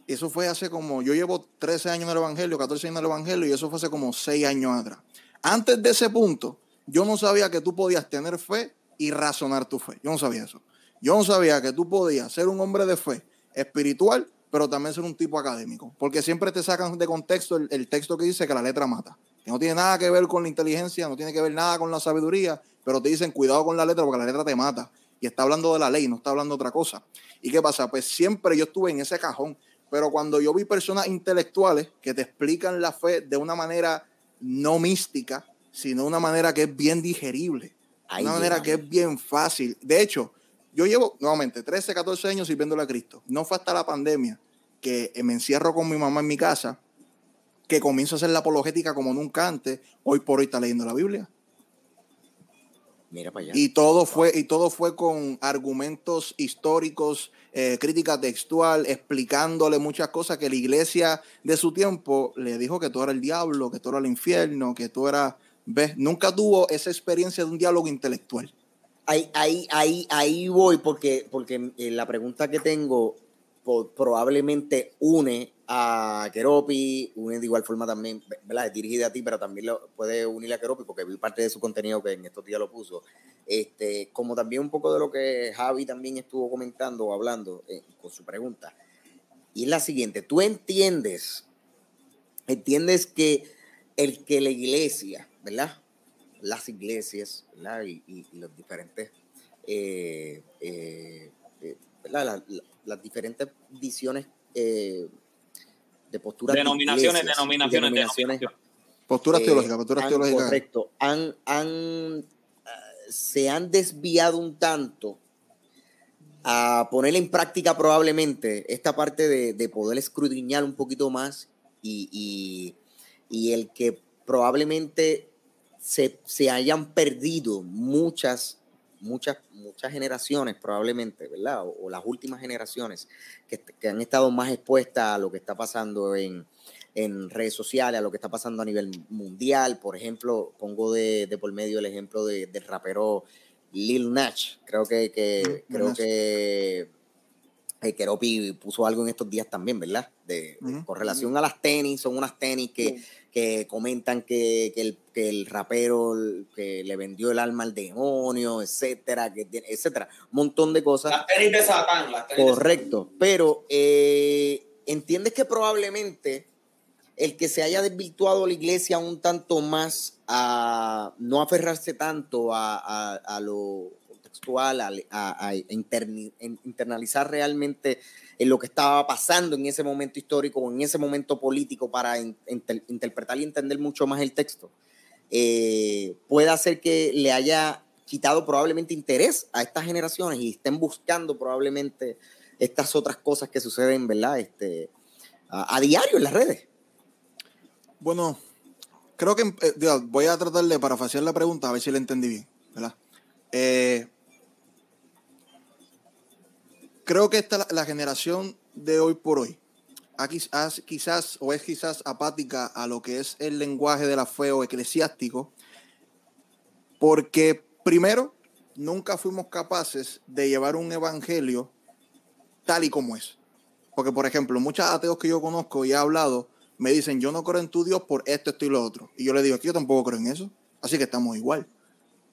Eso fue hace como, yo llevo 13 años en el Evangelio, 14 años en el Evangelio, y eso fue hace como 6 años atrás. Antes de ese punto, yo no sabía que tú podías tener fe y razonar tu fe. Yo no sabía eso. Yo no sabía que tú podías ser un hombre de fe espiritual, pero también ser un tipo académico. Porque siempre te sacan de contexto el, el texto que dice que la letra mata. Que no tiene nada que ver con la inteligencia, no tiene que ver nada con la sabiduría, pero te dicen cuidado con la letra porque la letra te mata. Y está hablando de la ley, no está hablando de otra cosa. ¿Y qué pasa? Pues siempre yo estuve en ese cajón. Pero cuando yo vi personas intelectuales que te explican la fe de una manera no mística, sino una manera que es bien digerible, una manera que es bien fácil. De hecho, yo llevo nuevamente 13, 14 años sirviéndole a Cristo. No fue hasta la pandemia que me encierro con mi mamá en mi casa, que comienzo a hacer la apologética como nunca antes. Hoy por hoy está leyendo la Biblia. Mira para allá. Y todo fue, y todo fue con argumentos históricos, eh, crítica textual, explicándole muchas cosas que la iglesia de su tiempo le dijo que tú eras el diablo, que tú eras el infierno, que tú eras. ¿Ves? Nunca tuvo esa experiencia de un diálogo intelectual. Ahí, ahí, ahí, ahí voy porque, porque eh, la pregunta que tengo probablemente une a Keropi, une de igual forma también, ¿verdad? Es dirigida a ti, pero también lo, puede unir a Keropi porque vi parte de su contenido que en estos días lo puso. Este, como también un poco de lo que Javi también estuvo comentando o hablando eh, con su pregunta. Y es la siguiente, tú entiendes, entiendes que el que la iglesia, ¿verdad? Las iglesias, ¿verdad? Y, y- y los diferentes, eh, eh, eh, ¿verdad? La- la- las diferentes visiones eh, de posturas. de Denominaciones, iglesias y denominaciones, denominaciones. Posturas eh, teológicas, posturas han- teológicas. Correcto. Han, han, ah, se han desviado un tanto a poner en práctica probablemente esta parte de, de poder escudriñar un poquito más y, y- y el que probablemente se, se hayan perdido muchas, muchas, muchas generaciones probablemente, ¿verdad? O, o las últimas generaciones que, que han estado más expuestas a lo que está pasando en, en redes sociales, a lo que está pasando a nivel mundial. Por ejemplo, pongo de, de por medio el ejemplo de- del rapero Lil Nach. Creo que, que Mm, creo que eh, Keropi puso algo en estos días también, ¿verdad? De, de- Ujú. Con relación a las tenis, son unas tenis que, que comentan que, que el, que el rapero que le vendió el alma al demonio, etcétera, que tiene- etcétera. Un montón de cosas. Las tenis de Satán, las tenis de Correcto, pero eh, entiendes que probablemente el que se haya desvirtuado la iglesia un tanto más a no aferrarse tanto a, a- a lo contextual, a, a- a interni- internalizar realmente en lo que estaba pasando en ese momento histórico o en ese momento político para in- inter- interpretar y entender mucho más el texto, eh, puede hacer que le haya quitado probablemente interés a estas generaciones y estén buscando probablemente estas otras cosas que suceden, ¿verdad? Este, a, a diario en las redes. Bueno, creo que eh, voy a tratar de parafasear la pregunta a ver si la entendí bien, ¿verdad? Eh, creo que esta la, generación de hoy por hoy ha quiz- ha- quizás o es quizás apática a lo que es el lenguaje de la fe o eclesiástico, porque primero nunca fuimos capaces de llevar un evangelio tal y como es. Porque, por ejemplo, muchos ateos que yo conozco y he hablado me dicen, yo no creo en tu Dios por esto, esto y lo otro. Y yo le digo, que yo tampoco creo en eso. Así que estamos igual.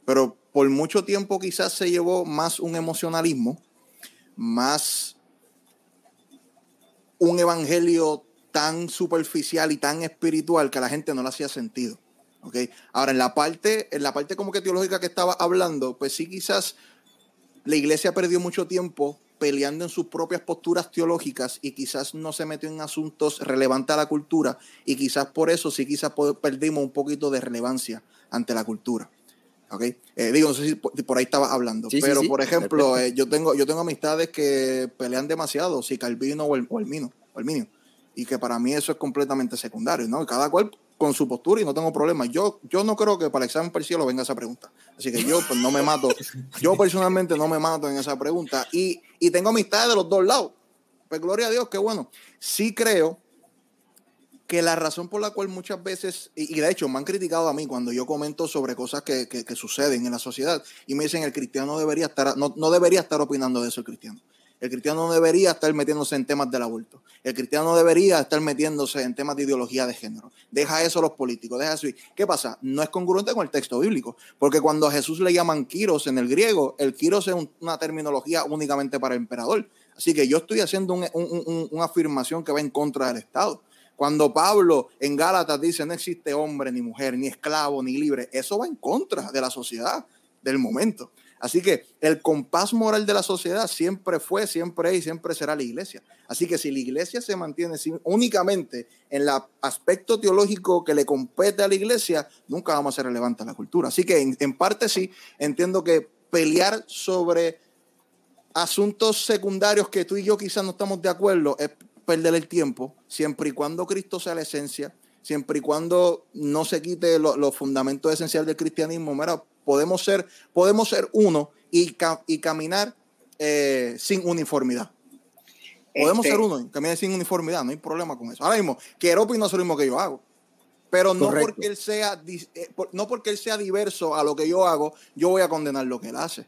Pero por mucho tiempo quizás se llevó más un emocionalismo, más un evangelio tan superficial y tan espiritual que a la gente no le hacía sentido. ¿ok? Ahora, en la parte, en la parte como que teológica que estaba hablando, pues sí quizás la iglesia perdió mucho tiempo peleando en sus propias posturas teológicas y quizás no se metió en asuntos relevantes a la cultura y quizás por eso sí quizás perdimos un poquito de relevancia ante la cultura. ¿Ok? Eh, digo, no sé si por, por ahí estaba hablando, Sí, pero sí, por ejemplo, eh, yo tengo yo tengo amistades que pelean demasiado, si Calvino o el, o el Mino, o el Minio, y que para mí eso es completamente secundario, ¿no? Cada cual con su postura y no tengo problema. Yo, yo no creo que para el examen cielo venga esa pregunta. Así que yo pues no me mato. Yo personalmente no me mato en esa pregunta. Y, y tengo amistades de los dos lados. Pues gloria a Dios, qué bueno. Sí creo que la razón por la cual muchas veces, y, y de hecho me han criticado a mí cuando yo comento sobre cosas que, que- que suceden en la sociedad y me dicen el cristiano no debería estar, no, no debería estar opinando de eso el cristiano. El cristiano no debería estar metiéndose en temas del aborto. El cristiano no debería estar metiéndose en temas de ideología de género. Deja eso a los políticos, deja eso. ¿Qué pasa? No es congruente con el texto bíblico, porque cuando a Jesús le llaman kiros en el griego, el kiros es un- una terminología únicamente para el emperador. Así que yo estoy haciendo un- un- una afirmación que va en contra del Estado. Cuando Pablo en Gálatas dice no existe hombre, ni mujer, ni esclavo, ni libre, eso va en contra de la sociedad del momento. Así que el compás moral de la sociedad siempre fue, siempre es y siempre será la iglesia. Así que si la iglesia se mantiene únicamente en el aspecto teológico que le compete a la iglesia, nunca vamos a ser relevantes a la cultura. Así que en, en parte sí, entiendo que pelear sobre asuntos secundarios que tú y yo quizás no estamos de acuerdo es perder el tiempo, siempre y cuando Cristo sea la esencia, siempre y cuando no se quite lo- los fundamentos esenciales del cristianismo, mira, podemos ser, podemos ser uno y, ca- y caminar eh, sin uniformidad. Podemos Este- ser uno y caminar sin uniformidad, no hay problema con eso. Ahora mismo, Keropi no es lo mismo que yo hago. Pero no Correcto. porque, él sea, eh, no porque él sea diverso a lo que yo hago, yo voy a condenar lo que él hace.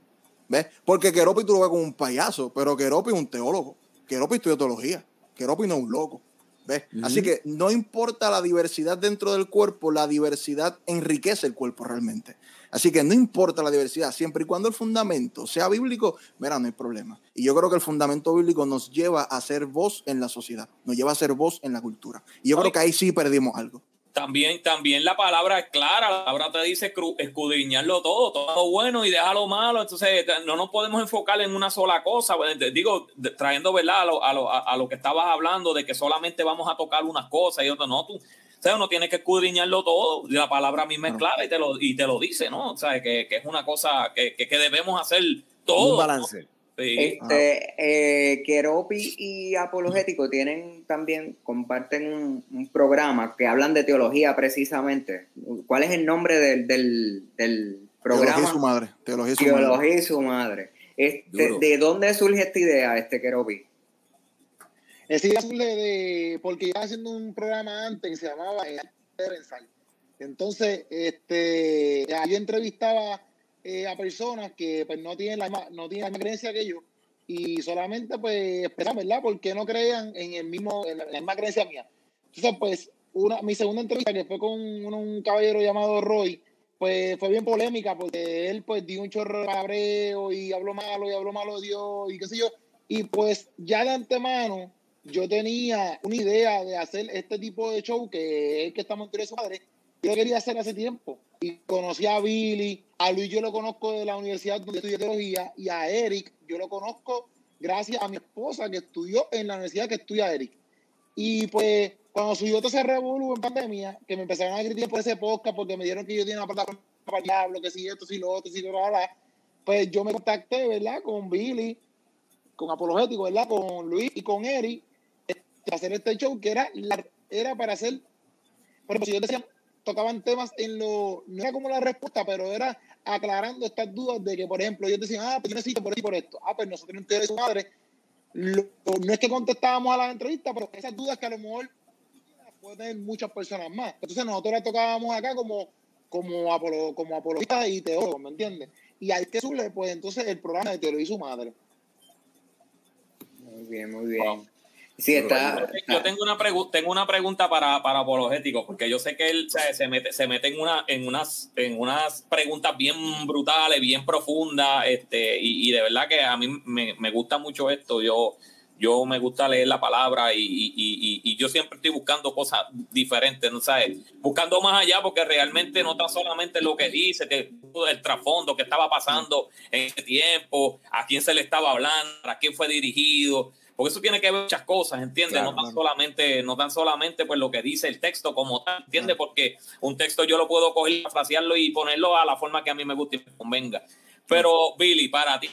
¿Ves? Porque Keropi tú lo ves como un payaso, pero Keropi es un teólogo. Keropi estudió teología. Keropi no es un loco. ¿Ves? Así que no importa la diversidad dentro del cuerpo, la diversidad enriquece el cuerpo realmente. Así que no importa la diversidad, siempre y cuando el fundamento sea bíblico, mira, no hay problema. Y yo creo que el fundamento bíblico nos lleva a ser voz en la sociedad, nos lleva a ser voz en la cultura. Y yo creo que ahí sí perdimos algo. También, también la palabra es clara, la palabra te dice escudriñarlo todo, todo lo bueno y dejar lo malo. Entonces, no nos podemos enfocar en una sola cosa. Digo, trayendo verdad a lo, a, lo, a- lo que estabas hablando de que solamente vamos a tocar unas cosas y otras no. Tú, o sea, uno tiene que escudriñarlo todo. Y la palabra misma es clara y te lo, y te lo dice, ¿no? O sea, que, que es una cosa que, que, que debemos hacer todo. Un balance. Este, eh, Keropi y Apologético tienen también, comparten un, un programa que hablan de teología precisamente. ¿Cuál es el nombre del, del, del Teología programa? y su madre. Teología y su madre. Teología y su madre. Este. ¿De dónde surge esta idea, este Keropi? Ese día surge de, porque estaba haciendo un programa antes que se llamaba eh, Ensayo. Entonces, este, ahí yo entrevistaba eh, a personas que pues, no tienen la misma, no tienen la misma creencia que yo y solamente pues expresan, ¿verdad? Porque no creían en el mismo, en la, en la misma creencia mía. Entonces, pues, una, mi segunda entrevista que fue con un, un caballero llamado Roy, pues fue bien polémica porque él pues dio un chorro de palabreo y habló malo y habló malo de Dios y qué sé yo. Y pues ya de antemano yo tenía una idea de hacer este tipo de show que es que estamos entre su madre. Yo quería hacer hace tiempo. Y conocí a Billy, a Luis yo lo conozco de la universidad donde estudié teología y a Eric yo lo conozco gracias a mi esposa que estudió en la universidad que estudia Eric. Y pues cuando subió todo ese revolú en pandemia, que me empezaron a criticar por ese podcast porque me dieron que yo tenía una plataforma para diablo, que si esto, si lo otro, si lo bla, pues yo me contacté, ¿verdad? Con Billy, con Apologético, ¿verdad? Con Luis y con Eric, este, hacer este show que era, la- era para hacer, por ejemplo, si yo decía, tocaban temas en lo, no era como la respuesta, pero era aclarando estas dudas de que, por ejemplo, ellos decían, ah, pues yo necesito por y por esto. Ah, pues nosotros en teoría de su madre, no es que contestábamos a las entrevistas, pero esas dudas que a lo mejor pueden tener muchas personas más. Entonces nosotros las tocábamos acá como, como, apolo, como apologistas y teólogos, ¿me entiendes? Y hay que subirle, pues entonces, el programa de teología y su madre. Muy bien, muy bien. Sí, está. Yo tengo una pregunta, tengo una pregunta para, para apologético, porque yo sé que él o sea, se mete, se mete en una, en unas, en unas preguntas bien brutales, bien profundas, este, y, y de verdad que a mí me, me gusta mucho esto. Yo, yo me gusta leer la palabra y, y, y, y yo siempre estoy buscando cosas diferentes, ¿no sabes? Buscando más allá, porque realmente no está solamente lo que dice, que el trasfondo que estaba pasando en ese tiempo, a quién se le estaba hablando, a quién fue dirigido porque eso tiene que ver muchas cosas, ¿entiendes? Claro, no tan claro. solamente, no tan solamente pues lo que dice el texto como tal, ¿entiendes? Porque un texto yo lo puedo coger, frasearlo y ponerlo a la forma que a mí me guste y me convenga. Pero Billy, para ti,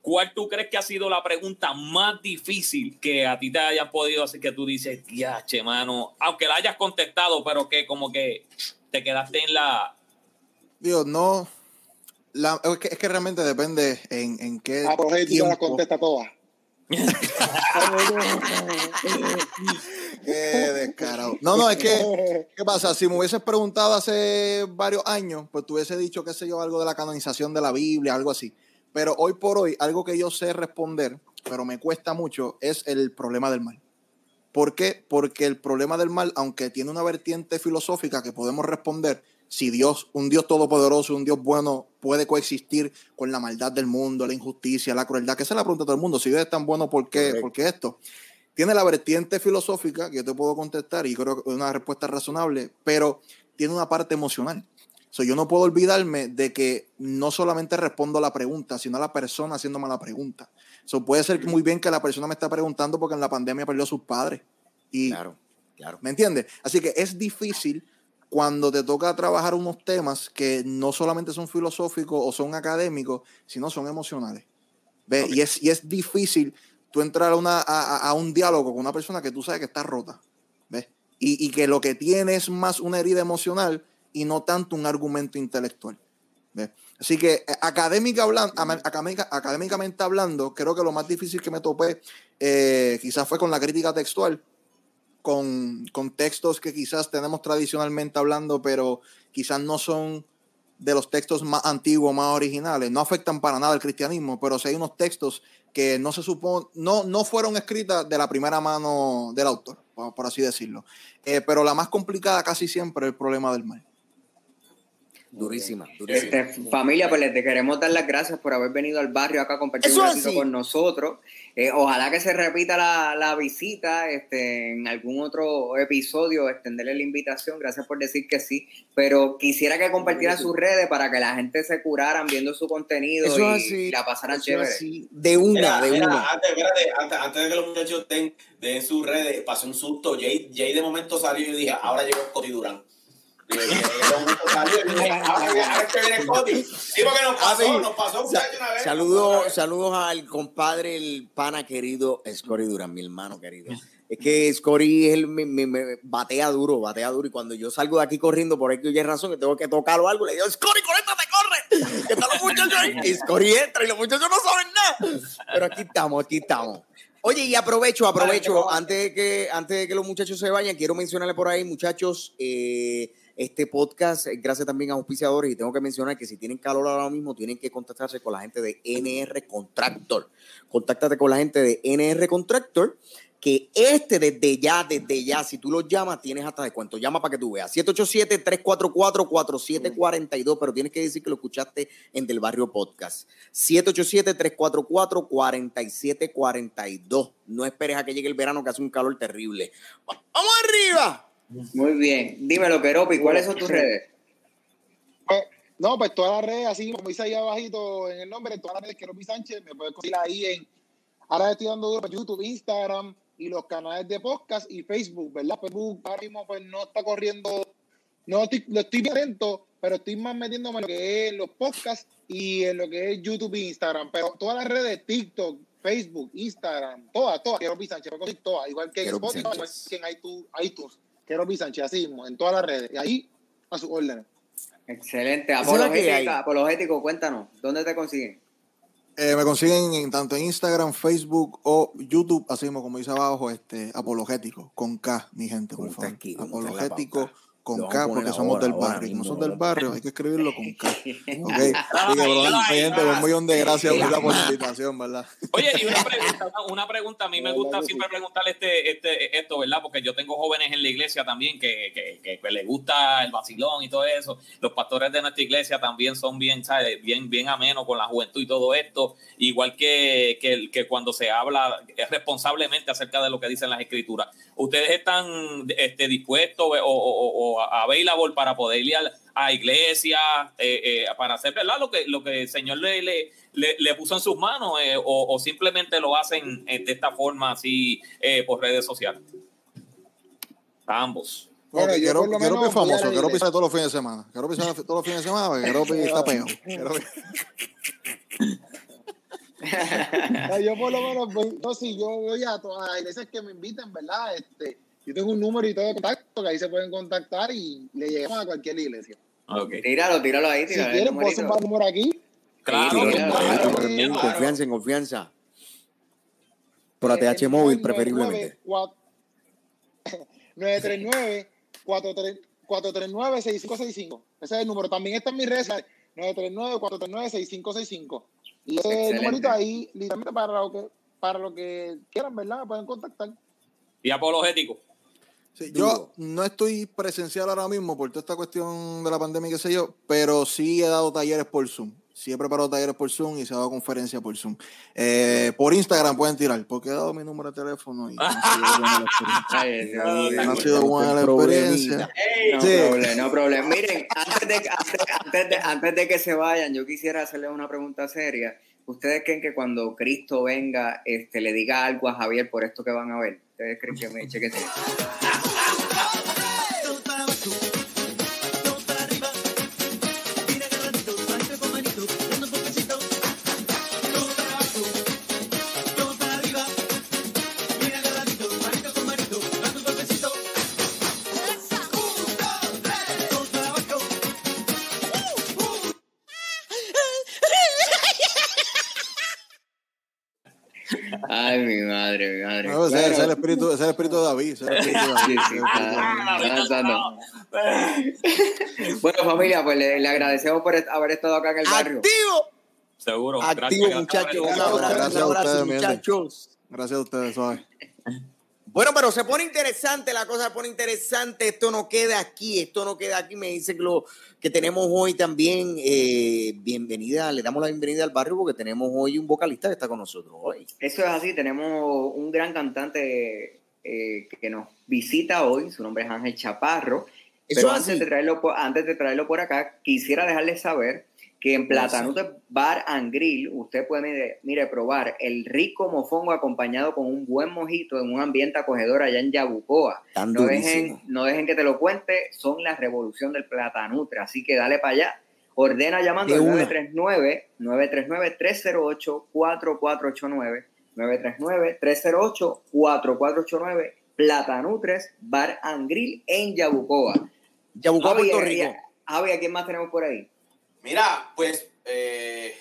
¿cuál tú crees que ha sido la pregunta más difícil que a ti te hayan podido hacer que tú dices, ya, che, mano, aunque la hayas contestado, pero que como que te quedaste en la... Digo, no. La, es, que, es que realmente depende en, en qué. Las tiempo. contesta todas. Qué descarado. No, no, es que, ¿qué pasa? Si me hubieses preguntado hace varios años, pues te dicho, qué sé yo, algo de la canonización de la Biblia, algo así. Pero hoy por hoy, algo que yo sé responder, pero me cuesta mucho, es el problema del mal. ¿Por qué? Porque el problema del mal, aunque tiene una vertiente filosófica que podemos responder, si Dios, un Dios todopoderoso, un Dios bueno, puede coexistir con la maldad del mundo, la injusticia, la crueldad, que esa es la pregunta de todo el mundo. Si Dios es tan bueno, ¿por qué, ¿por qué esto? Tiene la vertiente filosófica que yo te puedo contestar y creo que es una respuesta razonable, pero tiene una parte emocional. So, yo no puedo olvidarme de que no solamente respondo a la pregunta, sino a la persona haciéndome la pregunta. So, puede ser muy bien que la persona me está preguntando porque en la pandemia perdió a sus padres. Y, Claro, claro. ¿Me entiendes? Así que es difícil cuando te toca trabajar unos temas que no solamente son filosóficos o son académicos, sino son emocionales. ¿Ves? Y, es, y es difícil tú entrar a, una, a, a- un diálogo con una persona que tú sabes que está rota. ¿Ves? Y, y que lo que tiene es más una herida emocional y no tanto un argumento intelectual. ¿Ves? Así que eh, académica hablan- ama- académica- académicamente hablando, creo que lo más difícil que me topé eh, quizás fue con la crítica textual, con, con textos que quizás tenemos tradicionalmente hablando, pero quizás no son de los textos más antiguos, más originales. No afectan para nada el cristianismo, pero sí hay unos textos que no se supone, no, no fueron escritas de la primera mano del autor, por así decirlo. Eh, pero la más complicada casi siempre es el problema del mal. Durísima, durísima. Este, familia, pues les te queremos dar las gracias por haber venido al barrio acá a compartir Eso un ratito con nosotros. Eh, ojalá que se repita la, la visita este, en algún otro episodio, extenderle la invitación. Gracias por decir que sí. Pero quisiera que compartieran sus redes para que la gente se curaran viendo su contenido Eso y, así. la pasaran Eso chévere. así. De una, de una. Antes, espérate, antes, antes de que los muchachos den, den sus redes, pasó un susto. Jay, Jay de momento salió y yo dije, ahora llegó Cody Durán. Y ahora, es que viene Cody. Sí, porque nos Ah, pasó, nos pasó, una vez. Saludos, saludos al compadre, el pana querido Scori Durán, mi hermano querido. Es que Scori es el, me, me- me batea duro, batea duro. Y cuando yo salgo de aquí corriendo por aquí, oye razón que tengo que tocarlo o algo, le digo, Scori, conéctate, corre. Que están los muchachos ahí. Y Scori entra y los muchachos no saben nada. Pero aquí estamos, aquí estamos. Oye, y aprovecho, aprovecho, antes de que, antes de que los muchachos se vayan, quiero mencionarle por ahí, muchachos, eh, este podcast, eh, gracias también a auspiciadores, y tengo que mencionar que si tienen calor ahora mismo, tienen que contactarse con la gente de NR Contractor. Contáctate con la gente de NR Contractor, que este desde ya, desde ya, si tú los llamas, tienes hasta descuento. Llama para que tú veas. 787-344-4742, pero tienes que decir que lo escuchaste en Del Barrio Podcast. 787-344-4742. No esperes a que llegue el verano que hace un calor terrible. ¡Va- ¡Vamos arriba! Muy bien. Dímelo, Keropi, ¿cuáles son tus redes? Pues, no, pues todas las redes, así como dice ahí abajito en el nombre, todas las redes que Roby Sánchez, me puedes conseguir ahí en, ahora estoy dando duro por YouTube, Instagram y los canales de podcast y Facebook, ¿verdad? Facebook ahora mismo pues no está corriendo, no estoy, lo estoy bien atento, pero estoy más metiéndome en lo que es los podcasts y en lo que es YouTube e Instagram, pero todas las redes, TikTok, Facebook, Instagram, todas, todas, quiero Roby Sánchez, puedes conseguir todas, igual que en Spotify, igual Sánchez. que en iTunes, iTunes, quiero Roby Sánchez, así mismo, en todas las redes, y ahí a sus órdenes. Excelente. Apologética, apologético, cuéntanos, ¿dónde te consiguen? Eh, me consiguen en, tanto en Instagram, Facebook o YouTube, así mismo como dice abajo, este, apologético, con K, mi gente, por favor. aquí, apologético. Con K, porque somos ahora, del barrio. Como somos del barrio, hay que escribirlo con K. Ok. Así que, bro, ay, mi gente, ay. un millón de gracias por la Mira, invitación, ¿verdad? Oye, y una pregunta, una- pregunta, a mí me gusta siempre sí. preguntarle este, este, esto, ¿verdad? Porque yo tengo jóvenes en la iglesia también que, que, que, que les gusta el vacilón y todo eso. Los pastores de nuestra iglesia también son bien, ¿sabes? Bien, bien amenos con la juventud y todo esto. Igual que, que, que cuando se habla responsablemente acerca de lo que dicen las escrituras. ¿Ustedes están este, dispuestos o, o, o, o available para poder ir a, a iglesia, eh, eh, para hacer ¿verdad? lo que, lo que el Señor le, le, le, le puso en sus manos eh, o, o simplemente lo hacen eh, de esta forma así eh, por redes sociales? Ambos. Bueno, quiero, famoso, quiero pisar todos los fines de semana. Quiero pisar todos los fines de semana porque quiero está No, yo por lo menos, voy, no, si yo voy a todas las iglesias que me inviten, ¿verdad? Este, yo tengo un número y todo de contacto que ahí se pueden contactar y le llegamos a cualquier iglesia. Okay. Tíralo, tíralo ahí, Si tíralo. el quieren, puedo sumar el número aquí. Claro, Sí, Claro, claro, claro, claro. en claro. confianza, en confianza. Por Eh, ATH el móvil, 999 preferiblemente. cua- 939-439-6565. Ese es el número. También está en mi red, 939-439-6565. Y ese es el Excelente. numerito ahí, literalmente para lo que, para lo que quieran, ¿verdad? Me pueden contactar. Y apologético. Sí, yo no estoy presencial ahora mismo por toda esta cuestión de la pandemia y qué sé yo, pero sí he dado talleres por Zoom. Sí he preparado talleres por Zoom y se ha dado conferencias por Zoom. Eh, por Instagram pueden tirar, porque he dado mi número de teléfono y no ha sido buena la experiencia. No ha sido buena la experiencia. No Sí. problema, no problema. Miren, antes de, antes, antes de, antes de que se vayan, yo quisiera hacerles una pregunta seria. ¿Ustedes creen que cuando Cristo venga, este, le diga algo a Javier por esto que van a ver? ¿Ustedes creen que me chequen? Ese es el espíritu, ese es el espíritu de David. Bueno, familia, pues le, le agradecemos por haber estado acá en el barrio. ¡Activo! Seguro. Activo, Gracias, muchachos. Un gracias. abrazo, Gracias a abrazo, ustedes, muchachos. Gracias a ustedes, suave. Bueno, pero se pone interesante, la cosa se pone interesante. Esto no queda aquí, esto no queda aquí. Me dice que lo que tenemos hoy también, eh, bienvenida, le damos la bienvenida al barrio porque tenemos hoy un vocalista que está con nosotros hoy. Eso es así, tenemos un gran cantante eh, que nos visita hoy, su nombre es Ángel Chaparro. Eso Pero es antes de, traerlo antes de traerlo por acá, quisiera dejarles saber que en Platanute Bar and Grill usted puede, mire, mire, probar el rico mofongo acompañado con un buen mojito en un ambiente acogedor allá en Yabucoa. Tan No dejen, no dejen que te lo cuente, son la revolución del Platanutre, así que dale para allá. Ordena llamando al una. 939-939-308-4489. 939-308-4489. Platanutres Bar and Grill en Yabucoa. Yabucoa, Javi, Puerto Rico. Javi, ¿a quién más tenemos por ahí? Mira, pues, eh,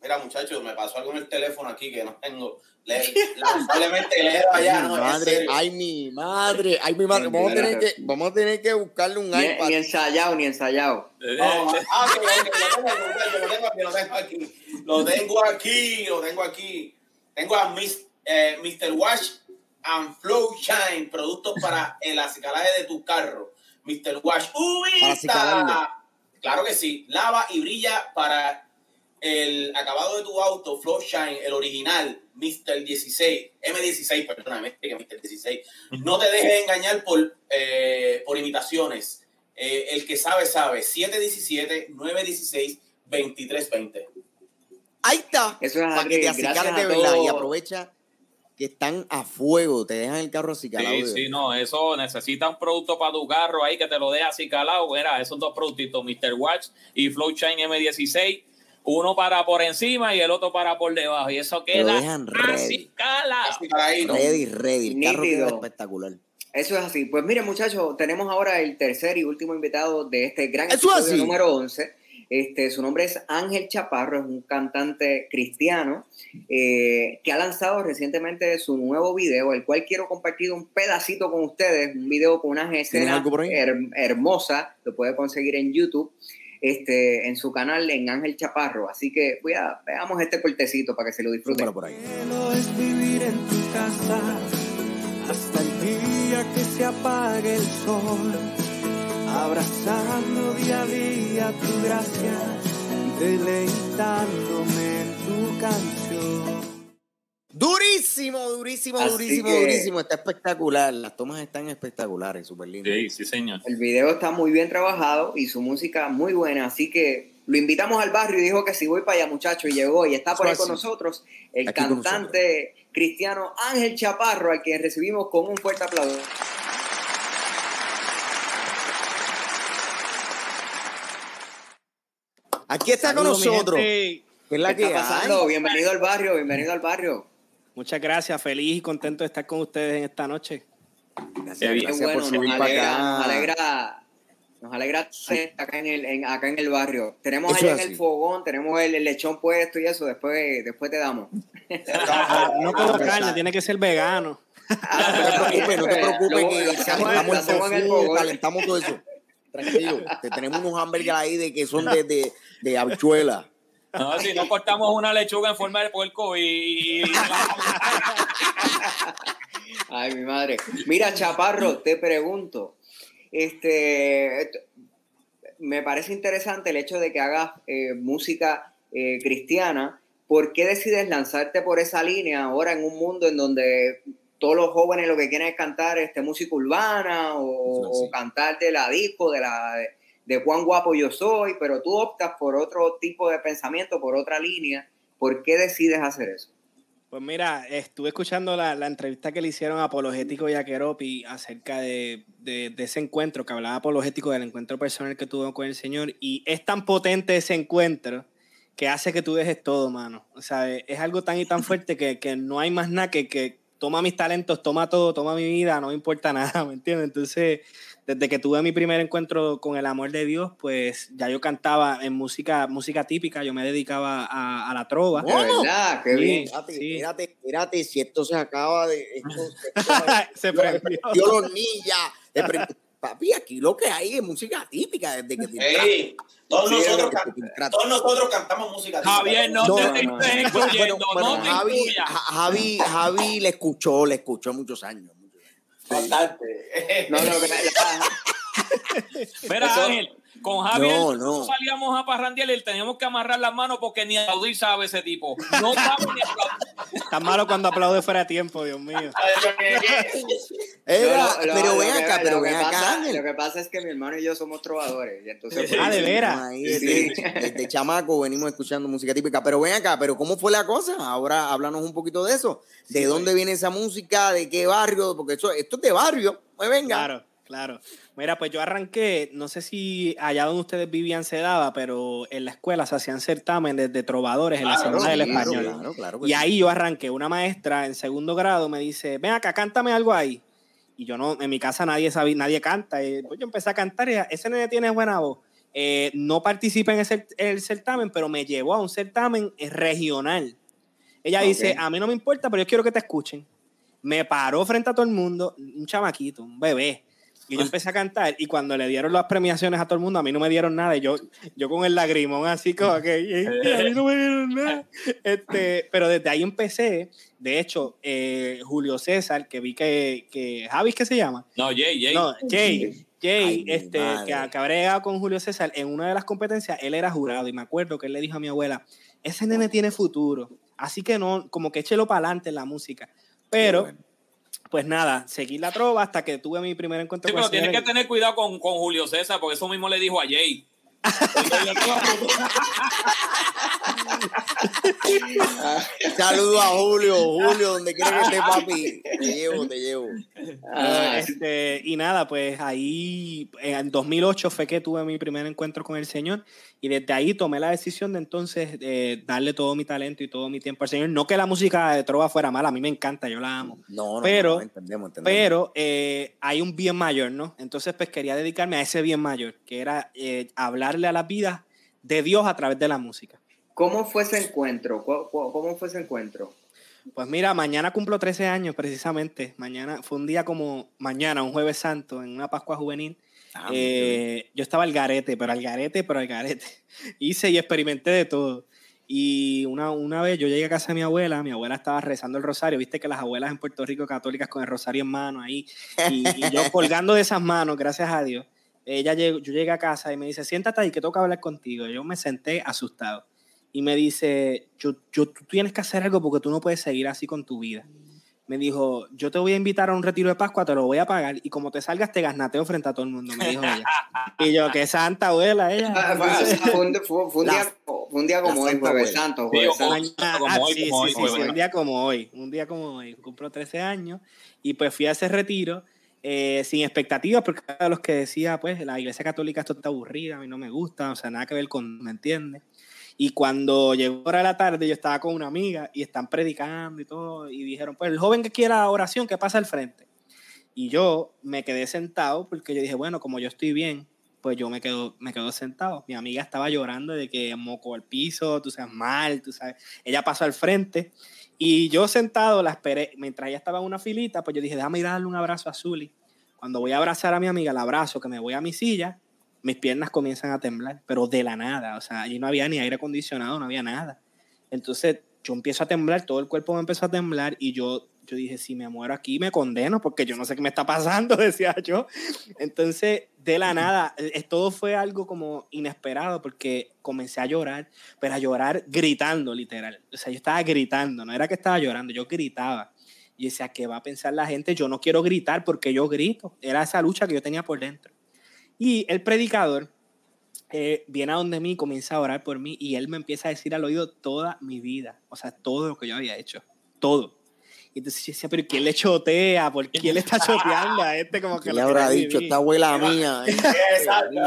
mira, muchachos, me pasó algo en el teléfono aquí que no tengo. Le- lamentablemente leer allá, Ay, no, madre, ay, mi madre, ay, mi madre. Vamos a tener que, vamos a tener que buscarle un Ni, iPad. ni ensayado, ni ensayado. No, ah, que lo, tengo, lo tengo aquí, lo tengo aquí, lo tengo aquí, lo tengo aquí. Tengo a Mis- eh, Mr. Wash and Flow Shine, productos para el acicalaje de tu carro. Mr. Wash. ¡Ubita! Claro que sí, lava y brilla para el acabado de tu auto, Flow Shine, el original, Mr. 16, M16, perdóname, que Mr. 16. No te dejes engañar por, eh, por imitaciones. Eh, el que sabe, sabe. 717-916-2320. Ahí está. Eso es para que te gracias a de verdad y todos. aprovecha que están a fuego, te dejan el carro acicalado. Sí, de sí, verdad. no, eso necesita un producto para tu carro ahí que te lo deje así calado. Mira, esos dos productitos, Mr. Watch y Flow Shine M16, uno para por encima y el otro para por debajo. Y eso lo queda dejan así ready. calado. Así. Ready, ready. El carro Nítido. queda espectacular. Eso es así. Pues miren, muchachos, tenemos ahora el tercer y último invitado de este gran Eso es episodio así. número 11. Este, su nombre es Ángel Chaparro, es un cantante cristiano eh, que ha lanzado recientemente su nuevo video, el cual quiero compartir un pedacito con ustedes, un video con unas escenas her- hermosas, lo puede conseguir en YouTube, este, en su canal en Ángel Chaparro. Así que voy a, veamos este cortecito para que se lo disfruten. Súmalo por ahí. cielo es vivir en tu casa hasta el día que se apague el sol, abrazando día a día tu gracia, deleitándome en tu canción. Durísimo, durísimo, Así durísimo, que- durísimo. Está espectacular. Las tomas están espectaculares, súper lindas. Sí, sí, señor. El video está muy bien trabajado y su música muy buena, así que lo invitamos al barrio y dijo que si voy para allá, muchacho, y llegó y está por ahí con nosotros el Aquí cantante cristiano Ángel Chaparro, al quien recibimos con un fuerte aplauso. Aquí está con nosotros. ¿Qué es la ¿Qué que está pasando? hay? Bienvenido al barrio, bienvenido al barrio. Muchas gracias, feliz y contento de estar con ustedes en esta noche. Gracias, bien. Bueno, por nos subir para alegra, acá. nos alegra, nos alegra estar acá en el, en- acá en el barrio. Tenemos Eso allá en el fogón, tenemos el, el lechón puesto y eso, después, después te damos. No como carne, tiene que ser vegano. No te preocupes, no te preocupes, Lo- que lo hacemos- calentamos lo el hacemos en el tofu, fogón. calentamos todo eso. Tranquilo, te tenemos unos hamburgues ahí de que son de, de, de habichuela. No, si no cortamos una lechuga en forma de puerco y. Ay, mi madre. Mira, Chaparro, te pregunto. Este, me parece interesante el hecho de que hagas eh, música eh, cristiana. ¿Por qué decides lanzarte por esa línea ahora en un mundo en donde todos los jóvenes lo que quieren es cantar este, música urbana o, Sí. o cantar de la disco, de la de cuán guapo yo soy, pero tú optas por otro tipo de pensamiento, por otra línea. ¿Por qué decides hacer eso? Pues mira, estuve escuchando la, la entrevista que le hicieron a Apologético y a Keropi acerca de, de- de ese encuentro, que hablaba Apologético del encuentro personal que tuvo con el Señor, y es tan potente ese encuentro que hace que tú dejes todo, mano. O sea, es, es algo tan y tan fuerte que, que no hay más nada que, que toma mis talentos, toma todo, toma mi vida, no me importa nada, ¿me entiendes? Entonces, desde que tuve mi primer encuentro con el amor de Dios, pues ya yo cantaba en música, música típica, yo me dedicaba a, a la trova. De verdad, qué Sí. bien. Espérate, Sí. espérate, espérate, si esto se acaba de. Esto, esto Se Yo- prendió. Yo los ninjas. Papi, aquí lo que hay es música típica desde que te Ey, todos, nosotros, que can- todos nosotros cantamos música. Javier, no, No, te no, estés no. Bueno, incluyendo, bueno, bueno, no te Javi, Javi, Javi le escuchó, le escuchó muchos años. muchos años. Bastante. No, no, Mira, Ángel, con Javier No, salíamos a parrandear y le teníamos que amarrar las manos porque ni aplaudir sabe ese tipo. No sabe ni aplaudir. Tan malo cuando aplaude fuera de tiempo, Dios mío. Era, Yo lo- lo- pero ven acá, pero ven acá, pasa-. Lo que pasa es que mi hermano y yo somos trovadores. Y entonces, pues, Ah, de veras. Desde, desde chamaco venimos escuchando música típica. Pero ven acá, pero ¿cómo fue la cosa? Ahora háblanos un poquito de eso. ¿De Sí, dónde viene esa música? ¿De qué barrio? Porque eso, esto es de barrio. Pues venga. Claro, claro. Mira, pues yo arranqué, no sé si allá donde ustedes vivían se daba, pero en la escuela se hacían certámenes de trovadores en la Semana del Español. claro, claro que Y sí. ahí yo arranqué. Una maestra en segundo grado me dice, ven acá, cántame algo ahí. Y yo no, en mi casa nadie sabía, nadie canta. Y pues yo empecé a cantar y ese nene tiene buena voz. Eh, no participa en ese, el certamen, pero me llevó a un certamen eh, regional. Ella dice, a mí no me importa, pero yo quiero que te escuchen. Me paró frente a todo el mundo, un chamaquito, un bebé. Y yo empecé a cantar y cuando le dieron las premiaciones a todo el mundo, a mí no me dieron nada. Y yo, yo con el lagrimón así como que, "Y- y a mí no me dieron nada. Este, pero desde ahí empecé. De hecho, eh, Julio César, que vi que, que Javi, ¿qué se llama? No, Jay, Jay. No, Jay. Jay, Ay, este, que, que habré llegado con Julio César, en una de las competencias, él era jurado y me acuerdo que él le dijo a mi abuela, ese nene tiene futuro, así que no, como que échelo para adelante en la música. Pero, bueno. Pues nada, seguí la trova hasta que tuve mi primer encuentro Sí, con pero tienes que tener cuidado con, con Julio César, porque eso mismo le dijo a Jay. Saludo a Julio, Julio, donde quiera que esté, papi. Te llevo, te llevo. Ah. Este, y nada, pues ahí en 2008 fue que tuve mi primer encuentro con el Señor y desde ahí tomé la decisión de entonces eh, darle todo mi talento y todo mi tiempo al Señor. No que la música de trova fuera mala, a mí me encanta, yo la amo. No, no, Pero- no, entendemos, entendemos. Pero eh, hay un bien mayor, ¿no? Entonces pues quería dedicarme a ese bien mayor, que era eh, hablarle a las vidas de Dios a través de la música. ¿Cómo fue ese encuentro? ¿Cómo, fue ese encuentro? Pues mira, mañana cumplo 13 años precisamente. Mañana fue un día como mañana, un jueves santo, en una Pascua juvenil. Ah, Eh, yo estaba al garete, pero al garete, pero al garete. Hice y experimenté de todo. Y una, una vez yo llegué a casa de mi abuela, mi abuela estaba rezando el rosario, viste que las abuelas en Puerto Rico católicas con el rosario en mano ahí, y, y yo colgando de esas manos, gracias a Dios. Ella llegó, yo llegué a casa y me dice, siéntate ahí que que hablar contigo. Yo me senté asustado y me dice, yo, yo, tú tienes que hacer algo porque tú no puedes seguir así con tu vida. Me dijo, yo te voy a invitar a un retiro de Pascua, te lo voy a pagar y como te salgas te gasnateo frente a todo el mundo, me dijo ella. Y yo, qué santa abuela ella. Ah, fue- un, fue- un La- día, fue un día como hoy, Jueves. Santo. Un día como hoy, un día como hoy, cumplo 13 años y pues fui a ese retiro eh, sin expectativas porque de los que decía, pues la iglesia católica esto está aburrida, a mí no me gusta, o sea, nada que ver con, ¿me entiendes? Y cuando llegó hora de la tarde, yo estaba con una amiga y están predicando y todo, y dijeron, pues el joven que quiera oración, que pasa al frente. Y yo me quedé sentado porque yo dije, bueno, como yo estoy bien, pues yo me quedo, me quedo sentado. Mi amiga estaba llorando de que moco al piso, tú sabes, mal, tú sabes. Ella pasó al frente Y yo sentado la esperé, mientras ella estaba en una filita, pues yo dije, déjame ir a darle un abrazo a Zully. Cuando voy a abrazar a mi amiga, la abrazo, que me voy a mi silla, mis piernas comienzan a temblar, pero de la nada, o sea, allí no había ni aire acondicionado, no había nada. Entonces yo empiezo a temblar, todo el cuerpo me empezó a temblar y yo, yo dije, si me muero aquí me condeno porque yo no sé qué me está pasando, decía yo. Entonces, de la nada, eh, todo fue algo como inesperado porque comencé a llorar, pero a llorar gritando, literal. O sea, yo estaba gritando, no era que estaba llorando, yo gritaba. Y decía, ¿qué va a pensar la gente? Yo no quiero gritar porque yo grito. Era esa lucha que yo tenía por dentro. Y el predicador eh, viene a donde mí, comienza a orar por mí y él me empieza a decir al oído toda mi vida, o sea, todo lo que yo había hecho, todo. Y entonces yo decía, pero ¿quién le chotea? ¿Por qué le está choteando a este? Como que le habrá dicho, esta abuela mía. Exacto,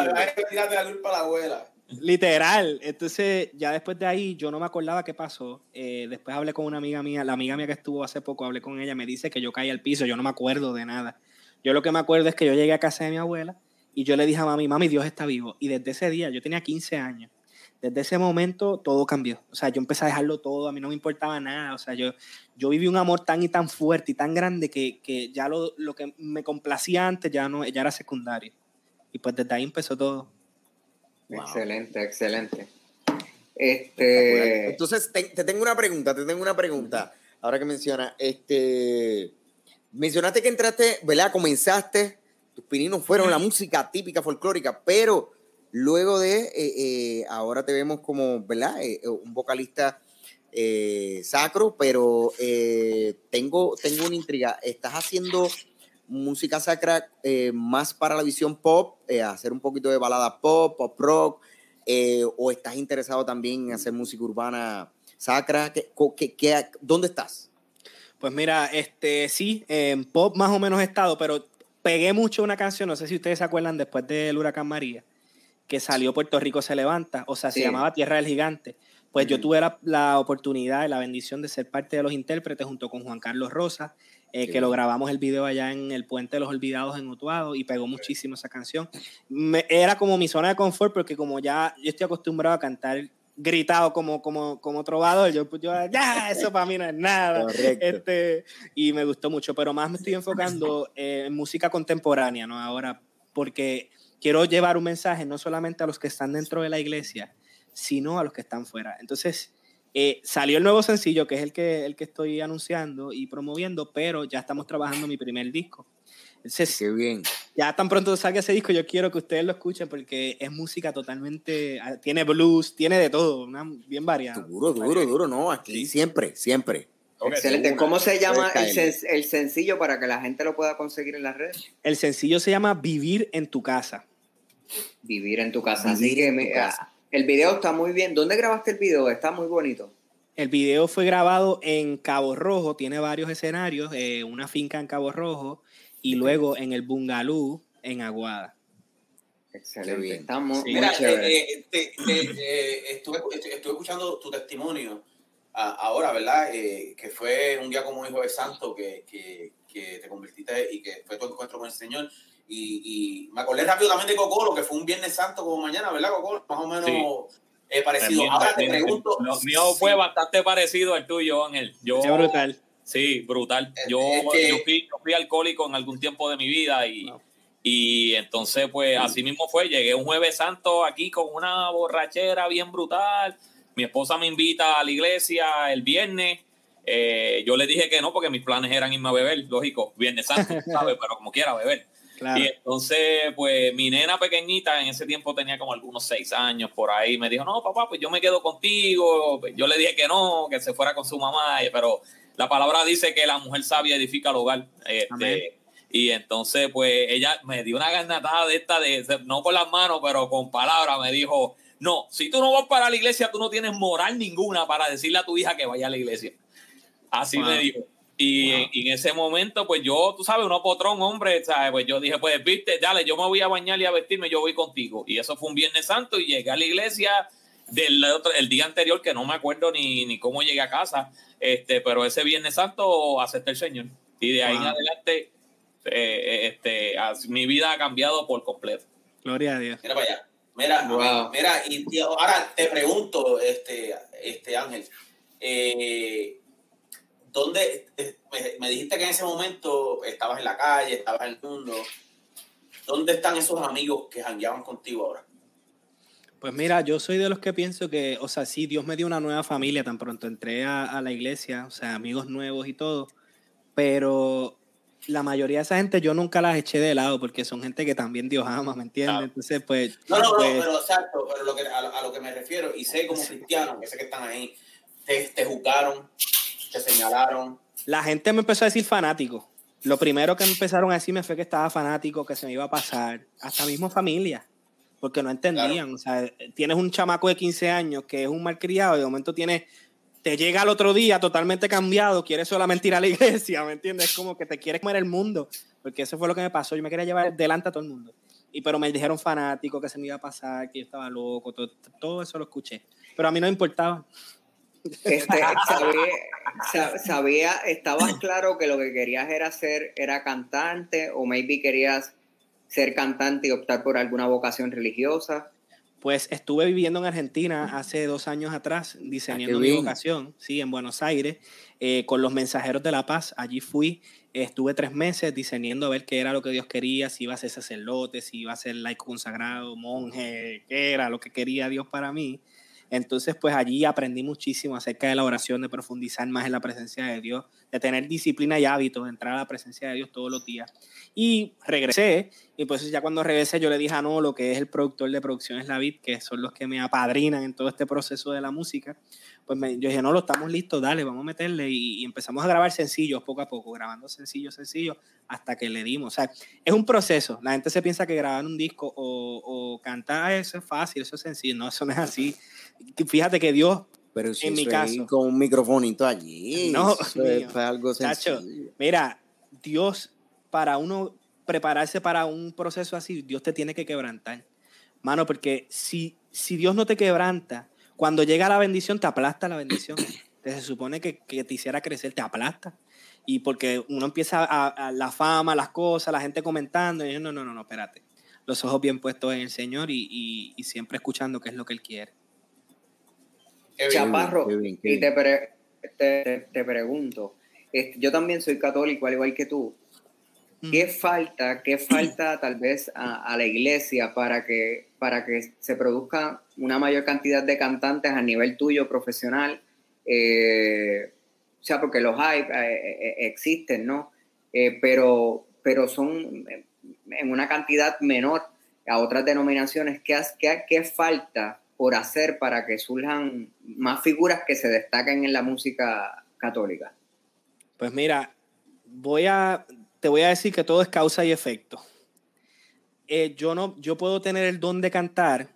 tírate la culpa a la abuela. Literal. Entonces, ya después de ahí, yo no me acordaba qué pasó. Eh, después hablé con una amiga mía, la amiga mía que estuvo hace poco, hablé con ella, me dice que yo caí al piso, yo no me acuerdo de nada. Yo lo que me acuerdo es que yo llegué a casa de mi abuela y yo le dije a mami, mami, Dios está vivo. Y desde ese día, yo tenía 15 años, desde ese momento todo cambió. O sea, yo empecé a dejarlo todo, a mí no me importaba nada. O sea, yo, yo viví un amor tan y tan fuerte y tan grande que, que ya lo, lo, que me complacía antes ya, no, ya era secundario. Y pues desde ahí empezó todo. Wow. Excelente, excelente. Este... Entonces, te, te, tengo una pregunta, te tengo una pregunta. Ahora que menciona, este, mencionaste que entraste, ¿verdad? Comenzaste tus pininos fueron la música típica folclórica, pero luego de, eh, eh, ahora te vemos como, ¿verdad? Eh, un vocalista eh, sacro, pero tengo, tengo una intriga. ¿Estás haciendo música sacra más para la visión pop, hacer un poquito de balada pop, pop rock, o estás interesado también en hacer música urbana sacra? ¿Qué, qué, qué, dónde estás? Pues mira, este sí, en pop más o menos he estado, pero pegué mucho una canción, no sé si ustedes se acuerdan, después del huracán María, que salió Puerto Rico se levanta, o sea, se llamaba Tierra del Gigante. Pues yo tuve la, la, oportunidad y la bendición de ser parte de los intérpretes junto con Juan Carlos Rosa, eh, que lo grabamos el video allá en el Puente de los Olvidados en Utuado y pegó muchísimo esa canción. Me, era como mi zona de confort porque como ya yo estoy acostumbrado a cantar gritado como, como, como trovador. Yo, yo, ya, eso para mí no es nada. Este, y me gustó mucho, pero más me estoy enfocando en música contemporánea, ¿no? Ahora, porque quiero llevar un mensaje no solamente a los que están dentro de la iglesia, sino a los que están fuera. Entonces, eh, salió el nuevo sencillo, que es el que, el que estoy anunciando y promoviendo, pero ya estamos trabajando mi primer disco. Entonces, Qué bien. Ya tan pronto salga ese disco, yo quiero que ustedes lo escuchen porque es música totalmente. ah, Tiene blues, tiene de todo, una, bien variada. Duro, duro, duro, no, aquí siempre, siempre. Excelente. ¿Cómo se llama el, sen el, sencillo para que la gente lo pueda conseguir en las redes? El sencillo se llama Vivir en tu casa. Vivir en tu casa. Así que me, casa. el video está muy bien. ¿Dónde grabaste el video? Está muy bonito. El video fue grabado en Cabo Rojo, tiene varios escenarios, eh, una finca en Cabo Rojo y luego en el Bungalú en Aguada. Excelente. Estamos sí. Mira, eh, te, te, eh, estuve, estuve, escuchando tu testimonio ahora, ¿verdad? Eh, que fue un día como hijo de santo que, que, que, te convertiste y que fue tu encuentro con el Señor. Y, y, me acordé rápido también de Cocolo, que fue un Viernes Santo como mañana, ¿verdad, Cocolo? Más o menos sí. eh, parecido. También, ahora te pregunto. Lo mío sí. fue bastante parecido al tuyo, Ángel. Yo, Qué brutal. Sí, brutal. Yo, es que... yo, fui, yo, fui, alcohólico en algún tiempo de mi vida y, no. y entonces, pues así mismo fue. Llegué un Jueves Santo aquí con una borrachera bien brutal. Mi esposa me invita a la iglesia el viernes. Eh, yo le dije que no porque mis planes eran irme a beber, lógico, Viernes Santo, ¿sabes? Pero como quiera beber. Claro. Y entonces, pues mi nena pequeñita en ese tiempo tenía como algunos seis años por ahí. Me dijo, no, papá, pues yo me quedo contigo. Yo le dije que no, que se fuera con su mamá, pero la palabra dice que la mujer sabia edifica el hogar. Este, y entonces, pues ella me dio una garnatada de esta, de, no con las manos, pero con palabras, me dijo, no, si tú no vas para la iglesia, tú no tienes moral ninguna para decirle a tu hija que vaya a la iglesia. Así wow. me dijo. Y, wow. en, y, en, ese momento, pues yo, tú sabes, uno potrón, hombre, ¿sabes? Pues yo dije, pues viste, dale, yo me voy a bañar y a vestirme, yo voy contigo. Y eso fue un Viernes Santo y llegué a la iglesia del otro, el día anterior, que no me acuerdo ni, ni cómo llegué a casa, este, pero ese Viernes Santo acepté el Señor. Y de ahí wow. en adelante, eh, este, mi vida ha cambiado por completo. Gloria a Dios. Mira para allá. Mira, wow. mira, y, y, ahora te pregunto, este, este Ángel, eh, ¿dónde, eh, me, me dijiste que en ese momento estabas en la calle, estabas en el mundo, ¿dónde están esos amigos que jangueaban contigo ahora? Pues mira, yo soy de los que pienso que, o sea, sí, Dios me dio una nueva familia tan pronto entré a, a la iglesia, o sea, amigos nuevos y todo, pero la mayoría de esa gente yo nunca las eché de lado porque son gente que también Dios ama, ¿me entiendes? Claro. Entonces, pues... No, no, no, pues, pero exacto, pero lo que, a, a lo que me refiero, y sé como cristiano, que sé que están ahí, te, te juzgaron, te señalaron. La gente me empezó a decir fanático. Lo primero que me empezaron a decirme fue que estaba fanático, que se me iba a pasar. Hasta mismo familia. Porque no entendían. O sea, tienes un chamaco de 15 años que es un malcriado y de momento tienes, te llega al otro día totalmente cambiado, quieres solamente ir a la iglesia, ¿me entiendes? Es como que te quieres comer el mundo. Porque eso fue lo que me pasó. Yo me quería llevar delante a todo el mundo. Y pero me dijeron fanático, que se me iba a pasar, que yo estaba loco, todo, todo eso lo escuché. Pero a mí no me importaba. Este, sabía, sa- sabía, estabas claro que lo que querías era ser, era cantante, o maybe querías ser cantante y optar por alguna vocación religiosa. Pues estuve viviendo en Argentina hace dos años atrás, diseñando mi vocación, sí, en Buenos Aires, eh, con los mensajeros de la paz. Allí fui, estuve tres meses diseñando a ver qué era lo que Dios quería, si iba a ser sacerdote, si iba a ser laico consagrado, monje, qué era lo que quería Dios para mí. Entonces, pues allí aprendí muchísimo acerca de la oración, de profundizar más en la presencia de Dios, de tener disciplina y hábitos, de entrar a la presencia de Dios todos los días. Y regresé, y pues ya cuando regresé yo le dije a no, lo que es el productor de Producciones La Vid, que son los que me apadrinan en todo este proceso de la música, pues me, yo dije, no, lo estamos listos, dale, vamos a meterle. Y, y empezamos a grabar sencillos poco a poco, grabando sencillos, sencillos, hasta que le dimos. O sea, es un proceso. La gente se piensa que grabar un disco o, o cantar, eso es fácil, eso es sencillo. No, eso no es así. Fíjate que Dios Pero si En mi caso. con un microfonito allí. No, eso es algo sencillo. Mira, Dios, para uno prepararse para un proceso así, Dios te tiene que quebrantar. Mano, porque si, si Dios no te quebranta, cuando llega la bendición, te aplasta la bendición. Te se supone que, que te hiciera crecer, te aplasta. Y porque uno empieza a, a la fama, las cosas, la gente comentando, y yo, no, no, no, no, espérate. Los ojos bien puestos en el Señor y, y- y siempre escuchando qué es lo que Él quiere. Qué bien. Chaparro, qué bien, qué y te, pre- te, te- te pregunto, este, yo también soy católico, al igual que tú. ¿Qué falta, qué falta tal vez a, a la iglesia para que, para que se produzca una mayor cantidad de cantantes a nivel tuyo profesional? Eh, o sea, porque los hay, eh, eh, existen, ¿no? Eh, pero, pero son eh, en una cantidad menor a otras denominaciones. ¿Qué, qué, qué falta por hacer para que surjan más figuras que se destaquen en la música católica? Pues mira, voy a, te voy a decir que todo es causa y efecto. Eh, yo, no, yo puedo tener el don de cantar,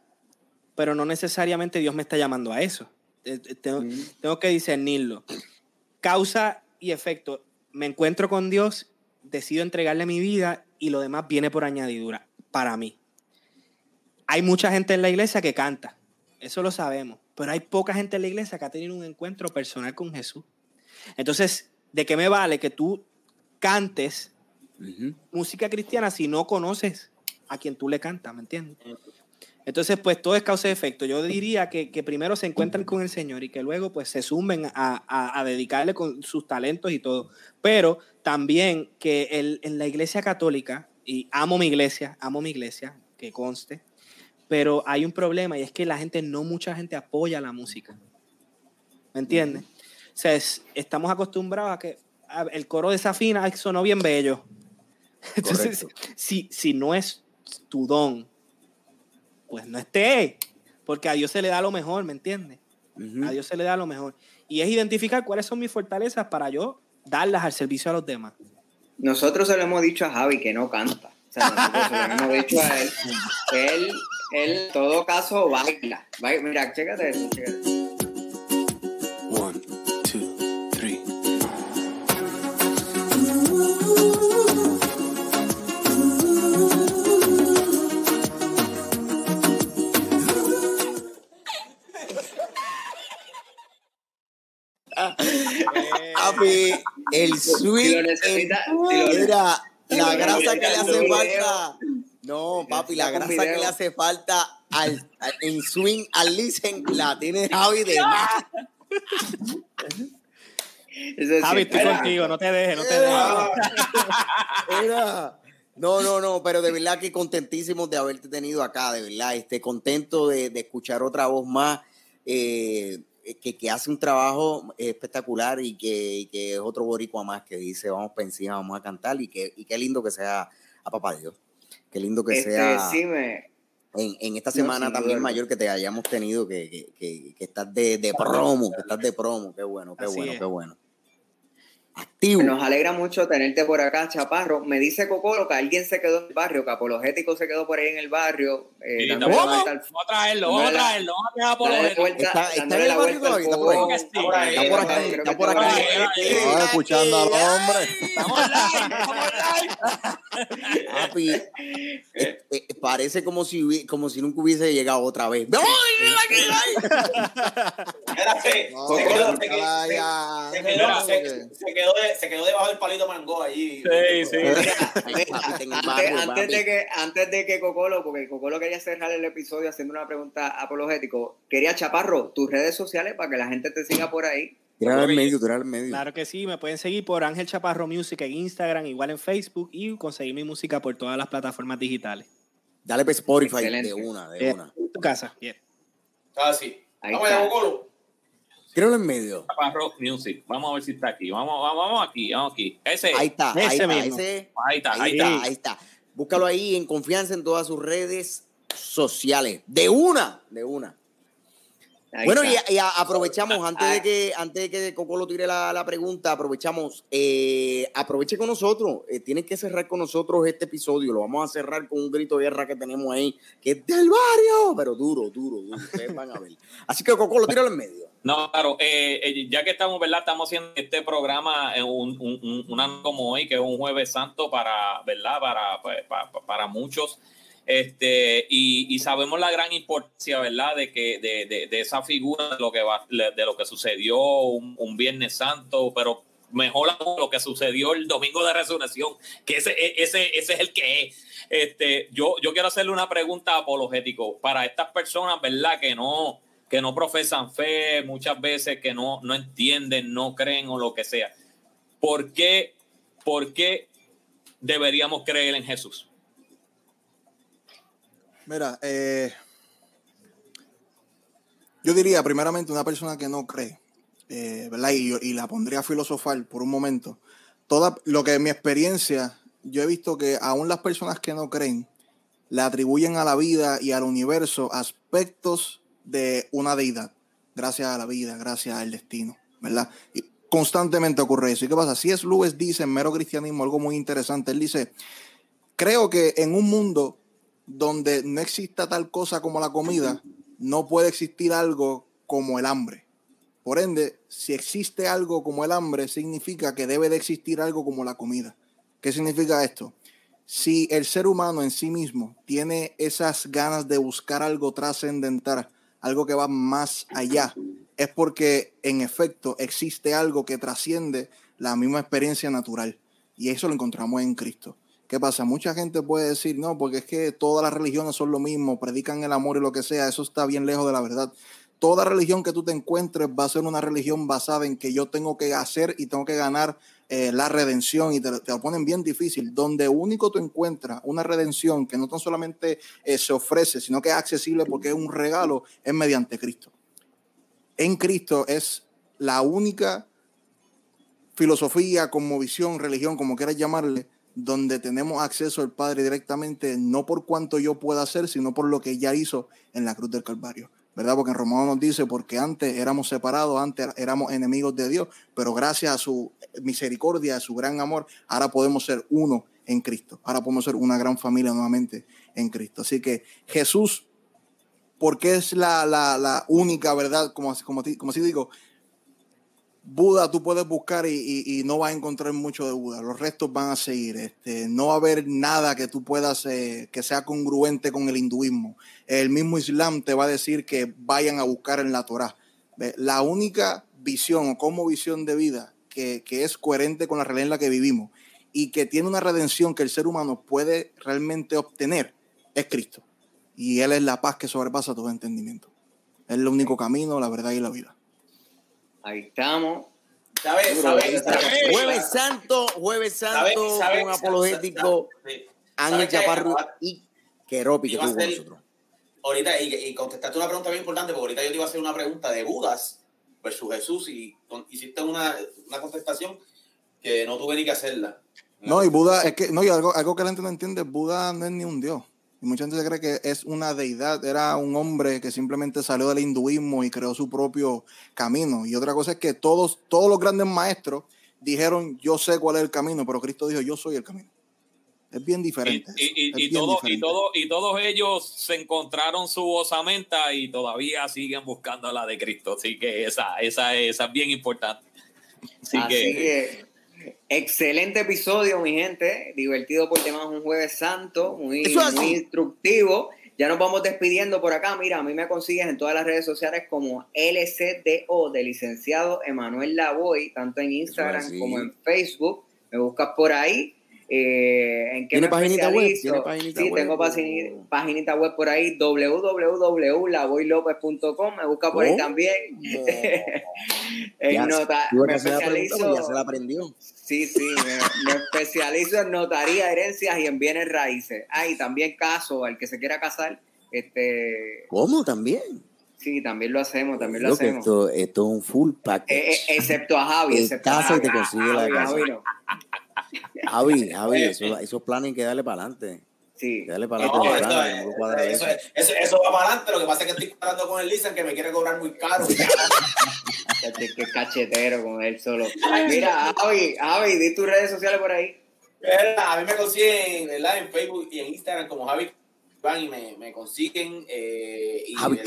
pero no necesariamente Dios me está llamando a eso. Eh, eh, Tengo, tengo que discernirlo. Causa y efecto. Me encuentro con Dios, decido entregarle mi vida y lo demás viene por añadidura para mí. Hay mucha gente en la iglesia que canta, eso lo sabemos, pero hay poca gente en la iglesia que ha tenido un encuentro personal con Jesús. Entonces, ¿de qué me vale que tú cantes música cristiana si no conoces a quien tú le cantas, ¿me entiendes? Entonces, pues todo es causa y efecto. Yo diría que, que primero se encuentran con el Señor y que luego pues se sumen a, a- a dedicarle con sus talentos y todo. Pero también que el- en la iglesia católica, y amo mi iglesia, amo mi iglesia, que conste, pero hay un problema y es que la gente, no mucha gente apoya la música. ¿Me entiendes? O sea, es- estamos acostumbrados a que a- el coro desafina, sonó bien bello. Entonces, si, si no es tu don, pues no esté. Porque a Dios se le da lo mejor, ¿me entiendes? A Dios se le da lo mejor. Y es identificar cuáles son mis fortalezas para yo darlas al servicio a los demás. Nosotros se lo hemos dicho a Javi que no canta. O sea, nosotros se lo hemos dicho a él. Él, él en todo caso, baila. Baila. Mira, chécate eso, chécate. El sweet. necesita, el- si lo- Mira, si la grasa que le hace falta. No, papi, la grasa que le hace falta al, al- en swing al listen la tiene Javi de más. Javi, estoy contigo, no te dejes, no te dejes. No, no, no, pero de verdad que contentísimos de haberte tenido acá, de verdad, este, contento de, de escuchar otra voz más eh, que, que hace un trabajo espectacular y que, y que es otro boricua más que dice vamos para encima, vamos a cantar y que y qué lindo que sea a papá Dios, qué lindo que Este, sea sí, me, en, en esta semana también mayor que te hayamos tenido que, que, que, que estás de, de promo, que estás de promo, qué bueno, qué Así bueno, es. qué bueno. Activo. Nos alegra mucho tenerte por acá, Chaparro. Me dice Cocolo que alguien se quedó en el barrio, que Apologético se quedó por ahí en el barrio. eh, Vamos a traerlo, vamos a traerlo, vamos a traer por dándole los vuelta- Está- está en el barrio todavía, está por ahí. Está por ahí, Está por ahí. Estaba escuchando al hombre. Estamos live, estamos live. Papi, eh, eh, parece como si, como si nunca hubiese llegado otra vez. ¡Ay, mira aquí, Espérate, No, se quedó, se quedó, se- no, quedó- no, se- que- se quedó debajo del palito mango allí. Sí, sí. Antes, de que, antes de que Cocolo, porque Cocolo quería cerrar el episodio haciendo una pregunta apologético, quería Chaparro, tus redes sociales para que la gente te siga por ahí. Tirar al medio, tirar al medio. Claro que sí, me pueden seguir por Ángel Chaparro Music en Instagram, igual en Facebook y conseguir mi música por todas las plataformas digitales. Dale para Spotify Excelente. de una, de Bien, una. en tu casa, bien. Ah, sí. Ahí Vamos está. allá, Bocolo. Tíralo en medio. Chaparro Music. Vamos a ver si está aquí. Vamos, vamos, vamos aquí, vamos aquí. Ese. Ahí está, ahí Ese está, mismo. ese- Ahí está, ahí ahí está, está. ahí está. Búscalo ahí en confianza en todas sus redes sociales. De una, de una. Ahí bueno, y, y aprovechamos, antes Ah. de que antes de que Coco lo tire la, la pregunta, aprovechamos, eh, aproveche con nosotros, eh, tienen que cerrar con nosotros este episodio, lo vamos a cerrar con un grito de guerra que tenemos ahí, que es del barrio, pero duro, duro, duro, ustedes van a ver. Así que Coco, lo tíralo en medio. No, claro, eh, eh, ya que estamos, ¿verdad? Estamos haciendo este programa en un, un, un- una como hoy, que es un jueves santo para, ¿verdad? Para, pues, pa- pa- para muchos. Este, y, y sabemos la gran importancia, ¿verdad? De que, de, de, de esa figura de lo que va, de lo que sucedió un, Viernes Santo, pero mejor lo que sucedió el domingo de resurrección, que ese, e, ese, ese es el que es. Este, yo, yo quiero hacerle una pregunta apologético para estas personas, ¿verdad? Que no, que no profesan fe, muchas veces que no, no entienden, no creen o lo que sea. ¿Por qué, por qué deberíamos creer en Jesús? Mira, eh, yo diría primeramente una persona que no cree, eh, ¿verdad? Y, y la pondría a filosofar por un momento. Toda, lo que en mi experiencia, yo he visto que aún las personas que no creen le atribuyen a la vida y al universo aspectos de una deidad, gracias a la vida, gracias al destino, ¿verdad? Y constantemente ocurre eso. ¿Y qué pasa? Si es Lewis dice en mero cristianismo algo muy interesante. Él dice, creo que en un mundo donde no exista tal cosa como la comida, no puede existir algo como el hambre. Por ende, si existe algo como el hambre, significa que debe de existir algo como la comida. ¿Qué significa esto? Si el ser humano en sí mismo tiene esas ganas de buscar algo trascendental, algo que va más allá, es porque en efecto existe algo que trasciende la misma experiencia natural. Y eso lo encontramos en Cristo. ¿Qué pasa? Mucha gente puede decir, no, porque es que todas las religiones son lo mismo, predican el amor y lo que sea, eso está bien lejos de la verdad. Toda religión que tú te encuentres va a ser una religión basada en que yo tengo que hacer y tengo que ganar eh, la redención y te, te, lo ponen bien difícil. Donde único tú encuentras una redención que no tan solamente eh, se ofrece, sino que es accesible porque es un regalo, es mediante Cristo. En Cristo es la única filosofía, como visión, religión, como quieras llamarle, donde tenemos acceso al Padre directamente, no por cuanto yo pueda hacer, sino por lo que ya hizo en la cruz del Calvario. ¿Verdad? Porque en Romano nos dice, porque antes éramos separados, antes éramos enemigos de Dios, pero gracias a su misericordia, a su gran amor, ahora podemos ser uno en Cristo. Ahora podemos ser una gran familia nuevamente en Cristo. Así que Jesús, porque es la, la, la única verdad, como, como, como así digo, Buda tú puedes buscar y, no vas a encontrar mucho de Buda. Los restos van a seguir. Este, no va a haber nada que tú puedas, eh, que sea congruente con el hinduismo. El mismo Islam te va a decir que vayan a buscar en la Torah. La única visión o como visión de vida que, que es coherente con la realidad en la que vivimos y que tiene una redención que el ser humano puede realmente obtener es Cristo. Y Él es la paz que sobrepasa todo entendimiento. Es el único camino, la verdad y la vida. Ahí estamos. ¿Sabes? ¿Sabes? ¿Sabes? Jueves Santo, Jueves Santo, con apologético. Ángel. Chaparro y Keropi que Iba a estuvo con ser- nosotros. Ahorita, y, y contestaste una pregunta bien importante, porque ahorita yo te iba a hacer una pregunta de Budas versus Jesús y con- hiciste una, una contestación que no tuve ni que hacerla. No, y Buda, es que, no, y algo, algo que la gente no entiende, Buda no es ni un dios. Y mucha gente se cree que es una deidad, era un hombre que simplemente salió del hinduismo y creó su propio camino. Y otra cosa es que todos, todos los grandes maestros dijeron, yo sé cuál es el camino, pero Cristo dijo, yo soy el camino. Es bien diferente. y- y- y bien todo- y, diferente. todo- y todos ellos se encontraron su osamenta y todavía siguen buscando la de Cristo. Así que esa, esa, esa es bien importante. Así, Así que, que, excelente episodio, mi gente. Divertido por temas un jueves santo, muy, instructivo. Ya nos vamos despidiendo por acá. Mira, a mí me consigues en todas las redes sociales como LCDO de licenciado Emanuel Lavoy, tanto en Instagram como en Facebook. Me buscas por ahí. Eh, ¿En qué ¿Tiene me paginita web? especializo? ¿Tiene paginita sí, web? tengo pagini- paginita web por ahí, www.lavoylopez.com. Me busca por ahí ¿Cómo? también. No. En Ya, nota, me especializo. ya se la aprendió. Sí, sí, me, me especializo en notaría, herencias y en bienes raíces. Ah, y también caso, al que se quiera casar, este, ¿Cómo también? sí, también lo hacemos, también lo hacemos. esto, esto es un full Eh, package. eh, excepto a Javi, Te excepto a Javi. te consigue la casa. Javi. Javi, Javi, eso- esos planes hay que darle para adelante. Sí. Dale para No, adelante. es- no lo cuadra eso, eso. es- eso, eso va para adelante. Lo que pasa es que estoy hablando con el Listen que me quiere cobrar muy caro. Este, Qué cachetero con él solo. Mira, Javi, Javi, di tus redes sociales por ahí. ¿Verdad? A mí me consiguen ¿verdad? en Facebook y en Instagram como Javi van y me, me consiguen eh, y Javi.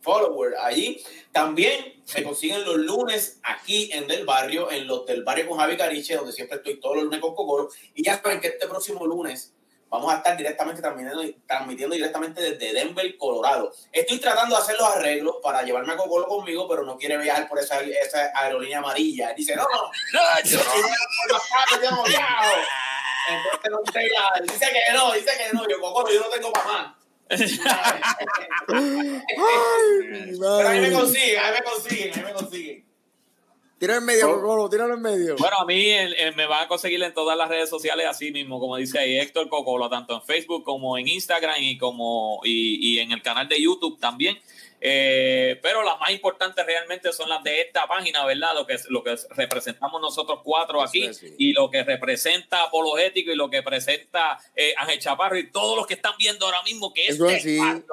Follower allí. También me consiguen los lunes aquí en Del Barrio, en los del barrio con Javi Cariche, donde siempre estoy todos los lunes con Cocoro. Y ya saben que este próximo lunes vamos a estar directamente transmitiendo, transmitiendo directamente desde Denver, Colorado. Estoy tratando de hacer los arreglos para llevarme a Cocoro conmigo, pero no quiere viajar por esa, esa aerolínea amarilla. Dice, no, no, no, yo no. Entonces dice que no, dice que no, yo Cocoro, yo no tengo para más. Ay, Pero ahí me consiguen, ahí me consiguen, ahí me consiguen. Tíralo en medio, Oh. Cocolo, tíralo en medio. Bueno, a mí me van a conseguir en todas las redes sociales así mismo, como dice ahí Héctor Cocolo, tanto en Facebook como en Instagram y como y, y en el canal de YouTube también. Eh, pero las más importantes realmente son las de esta página, ¿verdad? Lo que, lo que representamos nosotros cuatro aquí sí. y lo que representa Apologético y lo que presenta eh, Ángel Chaparro y todos los que están viendo ahora mismo que es Eso.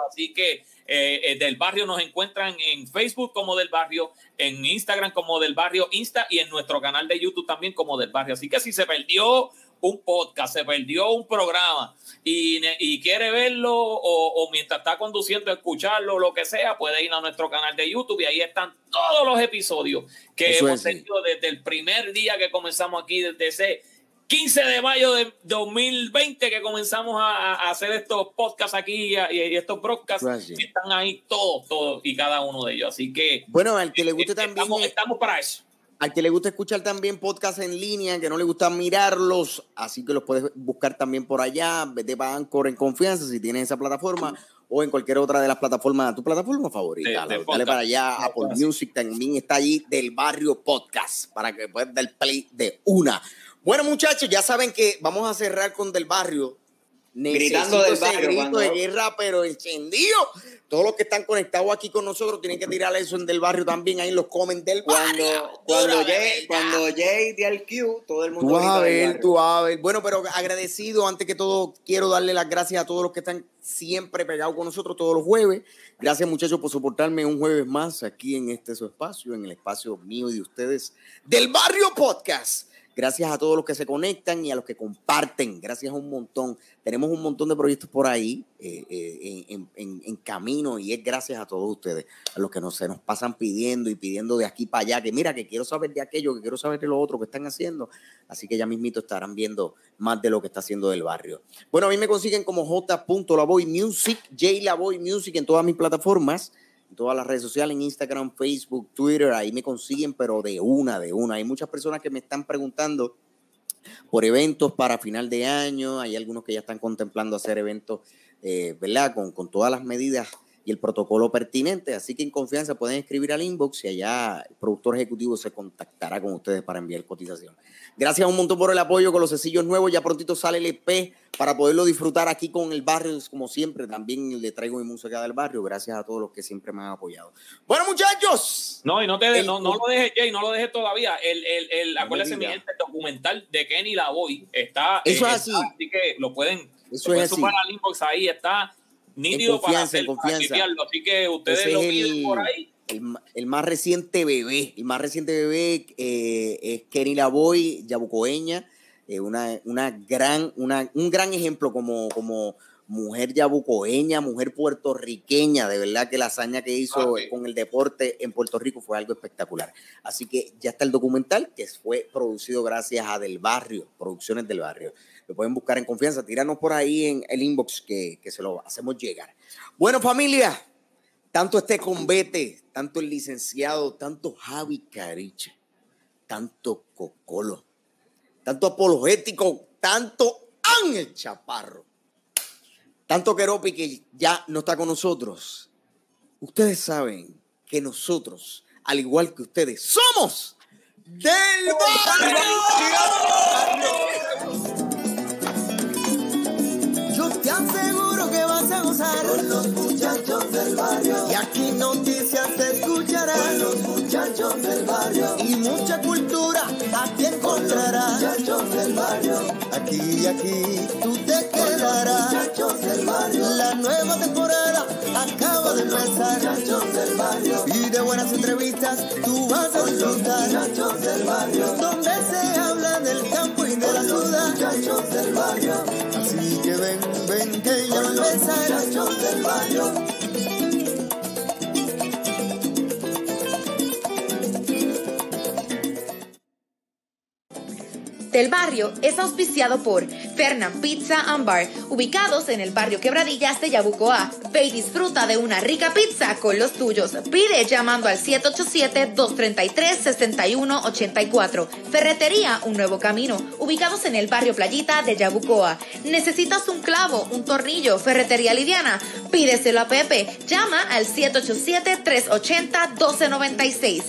Así que eh, eh, del barrio nos encuentran en Facebook como del barrio, en Instagram como del barrio Insta y en nuestro canal de YouTube también como del barrio. Así que si se perdió un podcast, se perdió un programa y, quiere verlo o, o mientras está conduciendo escucharlo lo que sea, puede ir a nuestro canal de YouTube y ahí están todos los episodios que Eso hemos tenido desde el primer día que comenzamos aquí, desde ese 15 de mayo de 2020 que comenzamos a, a hacer estos podcasts aquí y, y estos broadcasts. Están ahí todos, todos y cada uno de ellos. Así que Bueno, al que le guste eh, también, estamos, estamos para eso. al que le gusta escuchar también podcast en línea, que no le gusta mirarlos, así que los puedes buscar también por allá, vete para Anchor en confianza si tienes esa plataforma o en cualquier otra de las plataformas, tu plataforma favorita. De- de Dale para allá, Apple Music también está allí del barrio podcast para que puedas dar play de una. Bueno, muchachos, ya saben que vamos a cerrar con del barrio. Gritando del barrio, grito de guerra, pero encendido. Todos los que están conectados aquí con nosotros tienen que tirar eso en del barrio también. Ahí los comen del Cuando, barrio. cuando, verdad. cuando el cue, todo el mundo Tú vas a ver, tú vas a ver. Bueno, pero agradecido, antes que todo, quiero darle las gracias a todos los que están siempre pegados con nosotros todos los jueves. Gracias, muchachos, por soportarme un jueves más aquí en este su espacio, en el espacio mío y de ustedes, del Barrio Podcast. Gracias a todos los que se conectan y a los que comparten. Gracias un montón. Tenemos un montón de proyectos por ahí eh, eh, en, camino y es gracias a todos ustedes, a los que nos, se nos pasan pidiendo y pidiendo de aquí para allá, que mira, que quiero saber de aquello, que quiero saber de lo otro que están haciendo. Así que ya mismito estarán viendo más de lo que está haciendo del barrio. Bueno, a mí me consiguen como J.Lavoy Music, J Music en todas mis plataformas, en todas las redes sociales, en Instagram, Facebook, Twitter, ahí me consiguen, pero de una, de una. Hay muchas personas que me están preguntando por eventos para final de año, hay algunos que ya están contemplando hacer eventos, eh, ¿verdad? Con, con todas las medidas y el protocolo pertinente. Así que en confianza pueden escribir al inbox y allá el productor ejecutivo se contactará con ustedes para enviar cotización. Gracias un montón por el apoyo con los sencillos nuevos. Ya prontito sale el EP para poderlo disfrutar aquí con el barrio, como siempre. También le traigo mi música del barrio. Gracias a todos los que siempre me han apoyado. Bueno, muchachos. No, y no, te, El- no, no lo dejes, Jay, no lo dejes todavía. El, el, el, No acuérdese, mi gente, el documental de Kenny Lavoy está. Eso es está, así. que lo pueden, Eso lo es así. al inbox ahí, está nítido para, hacer, confianza. Así que ustedes Ese lo piden el- por ahí. El, más reciente bebé, el más reciente bebé eh, es Kenny Lavoy, yabucoeña, eh, una, una gran, una, un gran ejemplo como, como mujer yabucoeña, mujer puertorriqueña, de verdad que la hazaña que hizo con el deporte en Puerto Rico fue algo espectacular. Así que ya está el documental que fue producido gracias a Del Barrio, Producciones del Barrio. Lo pueden buscar en confianza, tíranos por ahí en el inbox que, que se lo hacemos llegar. Bueno, familia, tanto este convete, tanto el licenciado, tanto Javi Cariche, tanto Cocolo, tanto apologético, tanto Ángel Chaparro, tanto Keropi que ya no está con nosotros. Ustedes saben que nosotros, al igual que ustedes, somos del barrio. Con los muchachos del barrio. Y aquí noticias te escucharán con los muchachos del barrio. Y mucha cultura aquí encontrarás. Muchachos del barrio. Aquí, aquí, tú te quedarás. Muchachos del barrio. La nueva temporada acaba de empezar. Muchachos del barrio. Y de buenas entrevistas tú vas a disfrutar. Muchachos del barrio. Donde se habla del campo y de la ciudad. Muchachos del barrio. Ven, ven que ya va a empezar. Muchachos del barrio. Del barrio es auspiciado por Fernand Pizza and Bar, ubicados en el barrio Quebradillas de Yabucoa. Ve y disfruta de una rica pizza con los tuyos. Pide llamando al 787-233-6184. Ferretería Un Nuevo Camino, ubicados en el barrio Playita de Yabucoa. ¿Necesitas un clavo, un tornillo, ferretería liviana? Pídeselo a Pepe. Llama al 787-380-1296.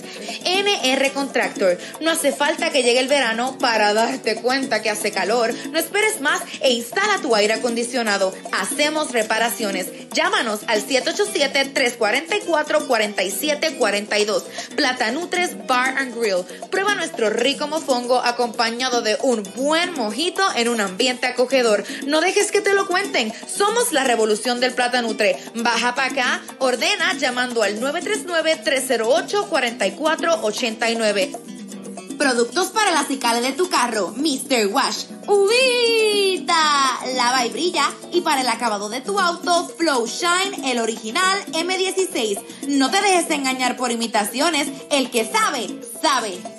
NR Contractor. No hace falta que llegue el verano para darte cuenta que hace calor. No esperes más e instala tu aire acondicionado. Hacemos reparaciones. Llámanos al 787-344-4742. Platanutres Bar and Grill. Prueba nuestro rico mofongo acompañado de un buen mojito en un ambiente acogedor. No dejes que te lo cuenten. Somos la revolución del Platanutre. Baja para acá, ordena llamando al 939-308-4489. Productos para la cicala de tu carro, Mr. Wash. ¡Ubita! Lava y brilla. Y para el acabado de tu auto, Flow Shine, el original M16. No te dejes engañar por imitaciones. El que sabe, sabe.